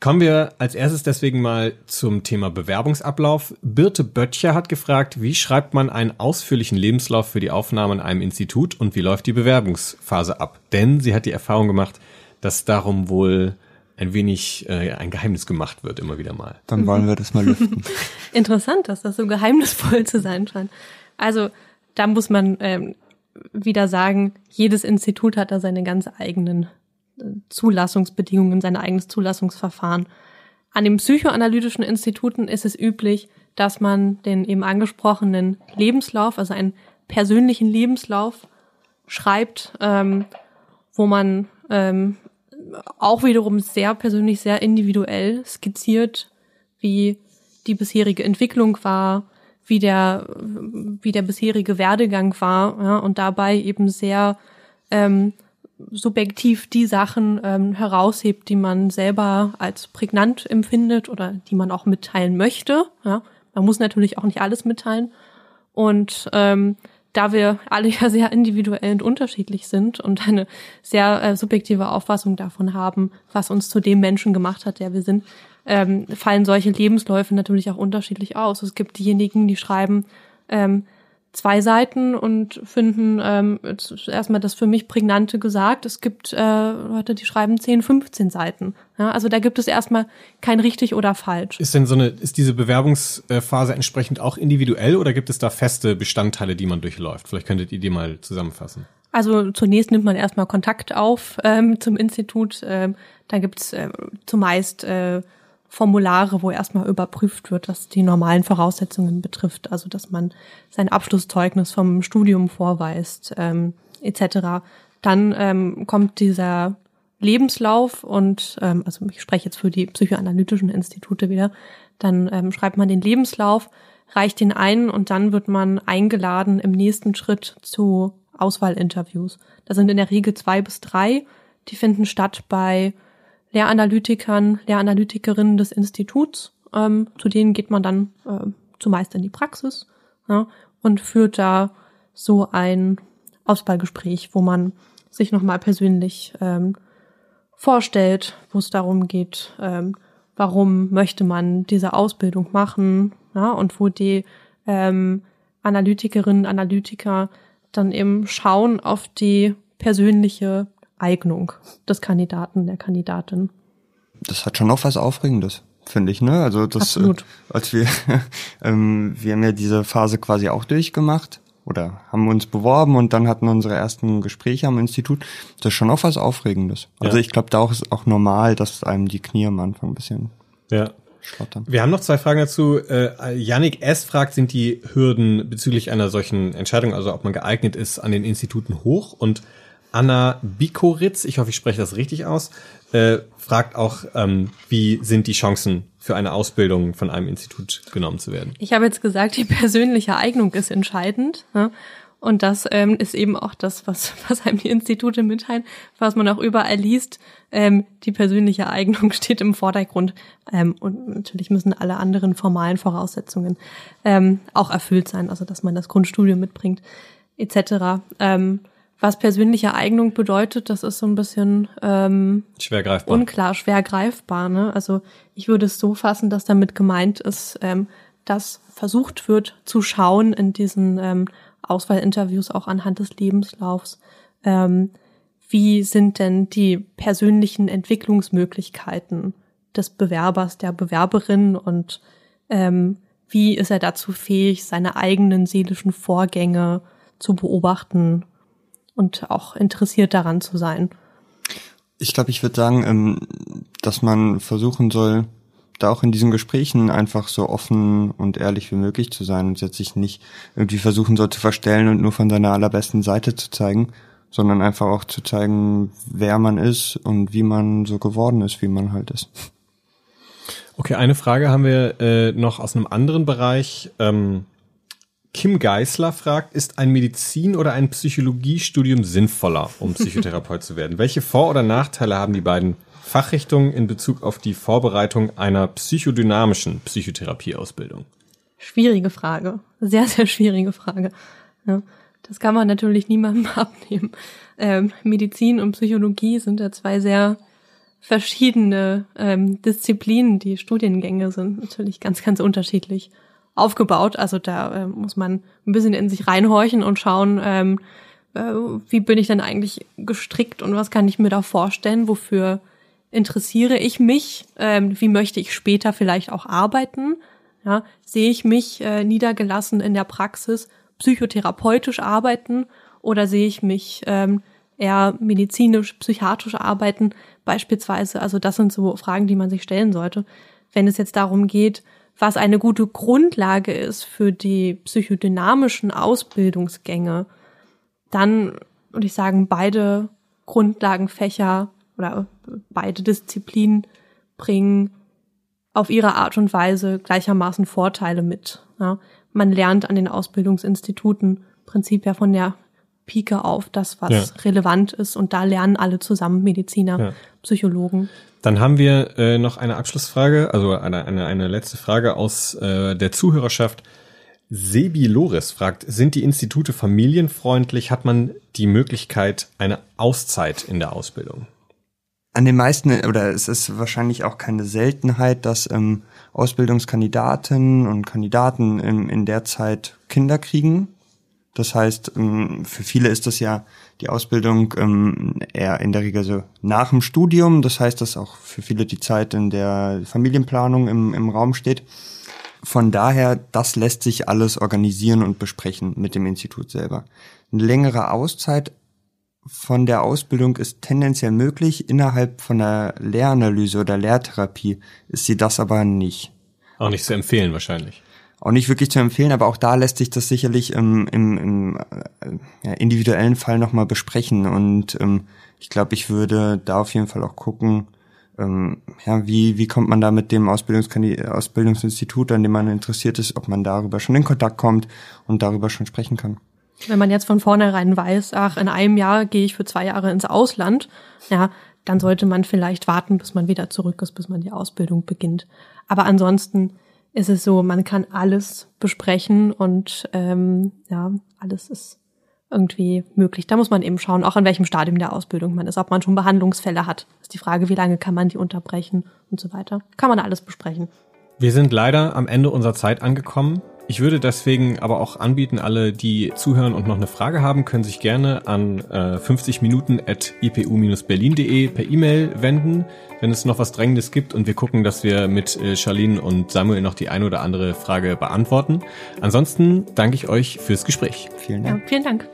S3: kommen wir als erstes deswegen mal zum Thema Bewerbungsablauf. Birte Böttcher hat gefragt, wie schreibt man einen ausführlichen Lebenslauf für die Aufnahme in einem Institut und wie läuft die Bewerbungsphase ab? Denn sie hat die Erfahrung gemacht, dass darum wohl ein wenig äh, ein Geheimnis gemacht wird, immer wieder mal.
S4: Dann wollen wir das mal lüften. (laughs)
S1: Interessant, dass das so geheimnisvoll zu sein scheint. Also da muss man ähm, wieder sagen, jedes Institut hat da seine ganz eigenen äh, Zulassungsbedingungen, sein eigenes Zulassungsverfahren. An den psychoanalytischen Instituten ist es üblich, dass man den eben angesprochenen Lebenslauf, also einen persönlichen Lebenslauf schreibt, ähm, wo man ähm, auch wiederum sehr persönlich, sehr individuell skizziert, wie die bisherige Entwicklung war, wie der, wie der bisherige Werdegang war, ja, und dabei eben sehr ähm, subjektiv die Sachen ähm, heraushebt, die man selber als prägnant empfindet oder die man auch mitteilen möchte. Ja, man muss natürlich auch nicht alles mitteilen. Und ähm, da wir alle ja sehr individuell und unterschiedlich sind und eine sehr äh, subjektive Auffassung davon haben, was uns zu dem Menschen gemacht hat, der wir sind, ähm, fallen solche Lebensläufe natürlich auch unterschiedlich aus. Es gibt diejenigen, die schreiben ähm, zwei Seiten und finden ähm, erstmal das für mich Prägnante gesagt. Es gibt äh, Leute, die schreiben 10, 15 Seiten. Ja, also da gibt es erstmal kein richtig oder falsch.
S3: Ist denn so eine, ist diese Bewerbungsphase entsprechend auch individuell oder gibt es da feste Bestandteile, die man durchläuft? Vielleicht könntet ihr die mal zusammenfassen.
S1: Also zunächst nimmt man erstmal Kontakt auf ähm, zum Institut. Ähm, da gibt's äh, zumeist äh, Formulare, wo erstmal überprüft wird, dass die normalen Voraussetzungen betrifft, also dass man sein Abschlusszeugnis vom Studium vorweist, ähm, etc. Dann ähm, kommt dieser Lebenslauf und ähm, also ich spreche jetzt für die psychoanalytischen Institute wieder, dann ähm, schreibt man den Lebenslauf, reicht ihn ein und dann wird man eingeladen im nächsten Schritt zu Auswahlinterviews. Das sind in der Regel zwei bis drei. Die finden statt bei Lehranalytikern, Lehranalytikerinnen des Instituts. Ähm, zu denen geht man dann äh, zumeist in die Praxis ja, und führt da so ein Auswahlgespräch, wo man sich nochmal persönlich ähm, vorstellt, wo es darum geht, ähm, warum möchte man diese Ausbildung machen, ja, und wo die ähm, Analytikerinnen, Analytiker dann eben schauen auf die persönliche Eignung des Kandidaten, der Kandidatin.
S4: Das hat schon auch was Aufregendes, finde ich, ne? Also das, äh, als wir, (laughs) ähm, wir haben ja diese Phase quasi auch durchgemacht oder haben uns beworben und dann hatten unsere ersten Gespräche am Institut. Das ist schon auch was Aufregendes. Also ja. ich glaube, da auch ist auch normal, dass einem die Knie am Anfang ein bisschen
S3: ja. schlottern. Wir haben noch zwei Fragen dazu. Äh, Yannick S. fragt, sind die Hürden bezüglich einer solchen Entscheidung, also ob man geeignet ist, an den Instituten hoch? Und Anna Bikoritz, ich hoffe, ich spreche das richtig aus, äh, fragt auch, ähm, wie sind die Chancen für eine Ausbildung von einem Institut genommen zu werden?
S1: Ich habe jetzt gesagt, die persönliche Eignung ist entscheidend. Ne? Und das ähm, ist eben auch das, was, (laughs) was einem die Institute mitteilen, was man auch überall liest. Ähm, die persönliche Eignung (laughs) steht im Vordergrund. Ähm, und natürlich müssen alle anderen formalen Voraussetzungen ähm, auch erfüllt sein, also dass man das Grundstudium mitbringt, etc. Ähm, was persönliche Eignung bedeutet, das ist so ein bisschen ähm,
S3: schwer greifbar.
S1: unklar, schwer greifbar. Ne? Also ich würde es so fassen, dass damit gemeint ist, ähm, dass versucht wird zu schauen in diesen ähm, Auswahlinterviews auch anhand des Lebenslaufs, ähm, wie sind denn die persönlichen Entwicklungsmöglichkeiten des Bewerbers, der Bewerberin und ähm, wie ist er dazu fähig, seine eigenen seelischen Vorgänge zu beobachten und auch interessiert daran zu sein.
S4: Ich glaube, ich würde sagen, ähm, dass man versuchen soll, da auch in diesen Gesprächen einfach so offen und ehrlich wie möglich zu sein und jetzt sich nicht irgendwie versuchen soll zu verstellen und nur von seiner allerbesten Seite zu zeigen, sondern einfach auch zu zeigen, wer man ist und wie man so geworden ist, wie man halt ist.
S3: Okay, eine Frage haben wir äh, noch aus einem anderen Bereich. Ähm, Kim Geisler fragt, ist ein Medizin- oder ein Psychologiestudium sinnvoller, um (laughs) Psychotherapeut zu werden? Welche Vor- oder Nachteile haben die beiden Fachrichtungen in Bezug auf die Vorbereitung einer psychodynamischen Psychotherapieausbildung?
S1: Schwierige Frage. Sehr, sehr schwierige Frage. Ja, das kann man natürlich niemandem (laughs) abnehmen. Ähm, Medizin und Psychologie sind ja zwei sehr verschiedene ähm, Disziplinen. Die Studiengänge sind natürlich ganz, ganz unterschiedlich aufgebaut. Also da äh, muss man ein bisschen in sich reinhorchen und schauen, ähm, äh, wie bin ich denn eigentlich gestrickt und was kann ich mir da vorstellen, wofür interessiere ich mich, ähm, wie möchte ich später vielleicht auch arbeiten. Ja, sehe ich mich äh, niedergelassen in der Praxis psychotherapeutisch arbeiten oder sehe ich mich ähm, eher medizinisch, psychiatrisch arbeiten beispielsweise? Also das sind so Fragen, die man sich stellen sollte. Wenn es jetzt darum geht, was eine gute Grundlage ist für die psychodynamischen Ausbildungsgänge, dann würde ich sagen, beide Grundlagenfächer oder beide Disziplinen bringen auf ihre Art und Weise gleichermaßen Vorteile mit. Ja. Man lernt an den Ausbildungsinstituten Prinzip ja von der Pike auf das, was ja. relevant ist. Und da lernen alle zusammen Mediziner, ja. Psychologen.
S3: Dann haben wir äh, noch eine Abschlussfrage, also eine, eine, eine letzte Frage aus äh, der Zuhörerschaft. Sebi Loris fragt, sind die Institute familienfreundlich? Hat man die Möglichkeit eine Auszeit in der Ausbildung?
S4: An den meisten, oder es ist wahrscheinlich auch keine Seltenheit, dass ähm, Ausbildungskandidatinnen und Kandidaten in, in der Zeit Kinder kriegen. Das heißt, ähm, für viele ist das ja die Ausbildung ähm, eher in der Regel so nach dem Studium. Das heißt, dass auch für viele die Zeit in der Familienplanung im, im Raum steht. Von daher, das lässt sich alles organisieren und besprechen mit dem Institut selber. Eine längere Auszeit von der Ausbildung ist tendenziell möglich. Innerhalb von der Lehranalyse oder Lehrtherapie ist sie das aber nicht.
S3: Auch nicht zu empfehlen wahrscheinlich.
S4: Auch nicht wirklich zu empfehlen, aber auch da lässt sich das sicherlich im, im, im äh, ja, individuellen Fall nochmal besprechen. Und ähm, ich glaube, ich würde da auf jeden Fall auch gucken, ähm, ja, wie, wie kommt man da mit dem Ausbildungsinstitut, an dem man interessiert ist, ob man darüber schon in Kontakt kommt und darüber schon sprechen kann.
S1: Wenn man jetzt von vornherein weiß, ach, in einem Jahr gehe ich für zwei Jahre ins Ausland, ja, dann sollte man vielleicht warten, bis man wieder zurück ist, bis man die Ausbildung beginnt. Aber ansonsten ist es so, man kann alles besprechen und ähm, ja, alles ist irgendwie möglich. Da muss man eben schauen, auch in welchem Stadium der Ausbildung man ist, ob man schon Behandlungsfälle hat. Ist die Frage, wie lange kann man die unterbrechen und so weiter. Kann man alles besprechen.
S3: Wir sind leider am Ende unserer Zeit angekommen. Ich würde deswegen aber auch anbieten, alle, die zuhören und noch eine Frage haben, können sich gerne an äh, 50 Minuten at ipu-berlin.de per E-Mail wenden, wenn es noch was Drängendes gibt und wir gucken, dass wir mit äh, Charlene und Samuel noch die ein oder andere Frage beantworten. Ansonsten danke ich euch fürs Gespräch.
S1: Vielen Dank. Ja, vielen Dank.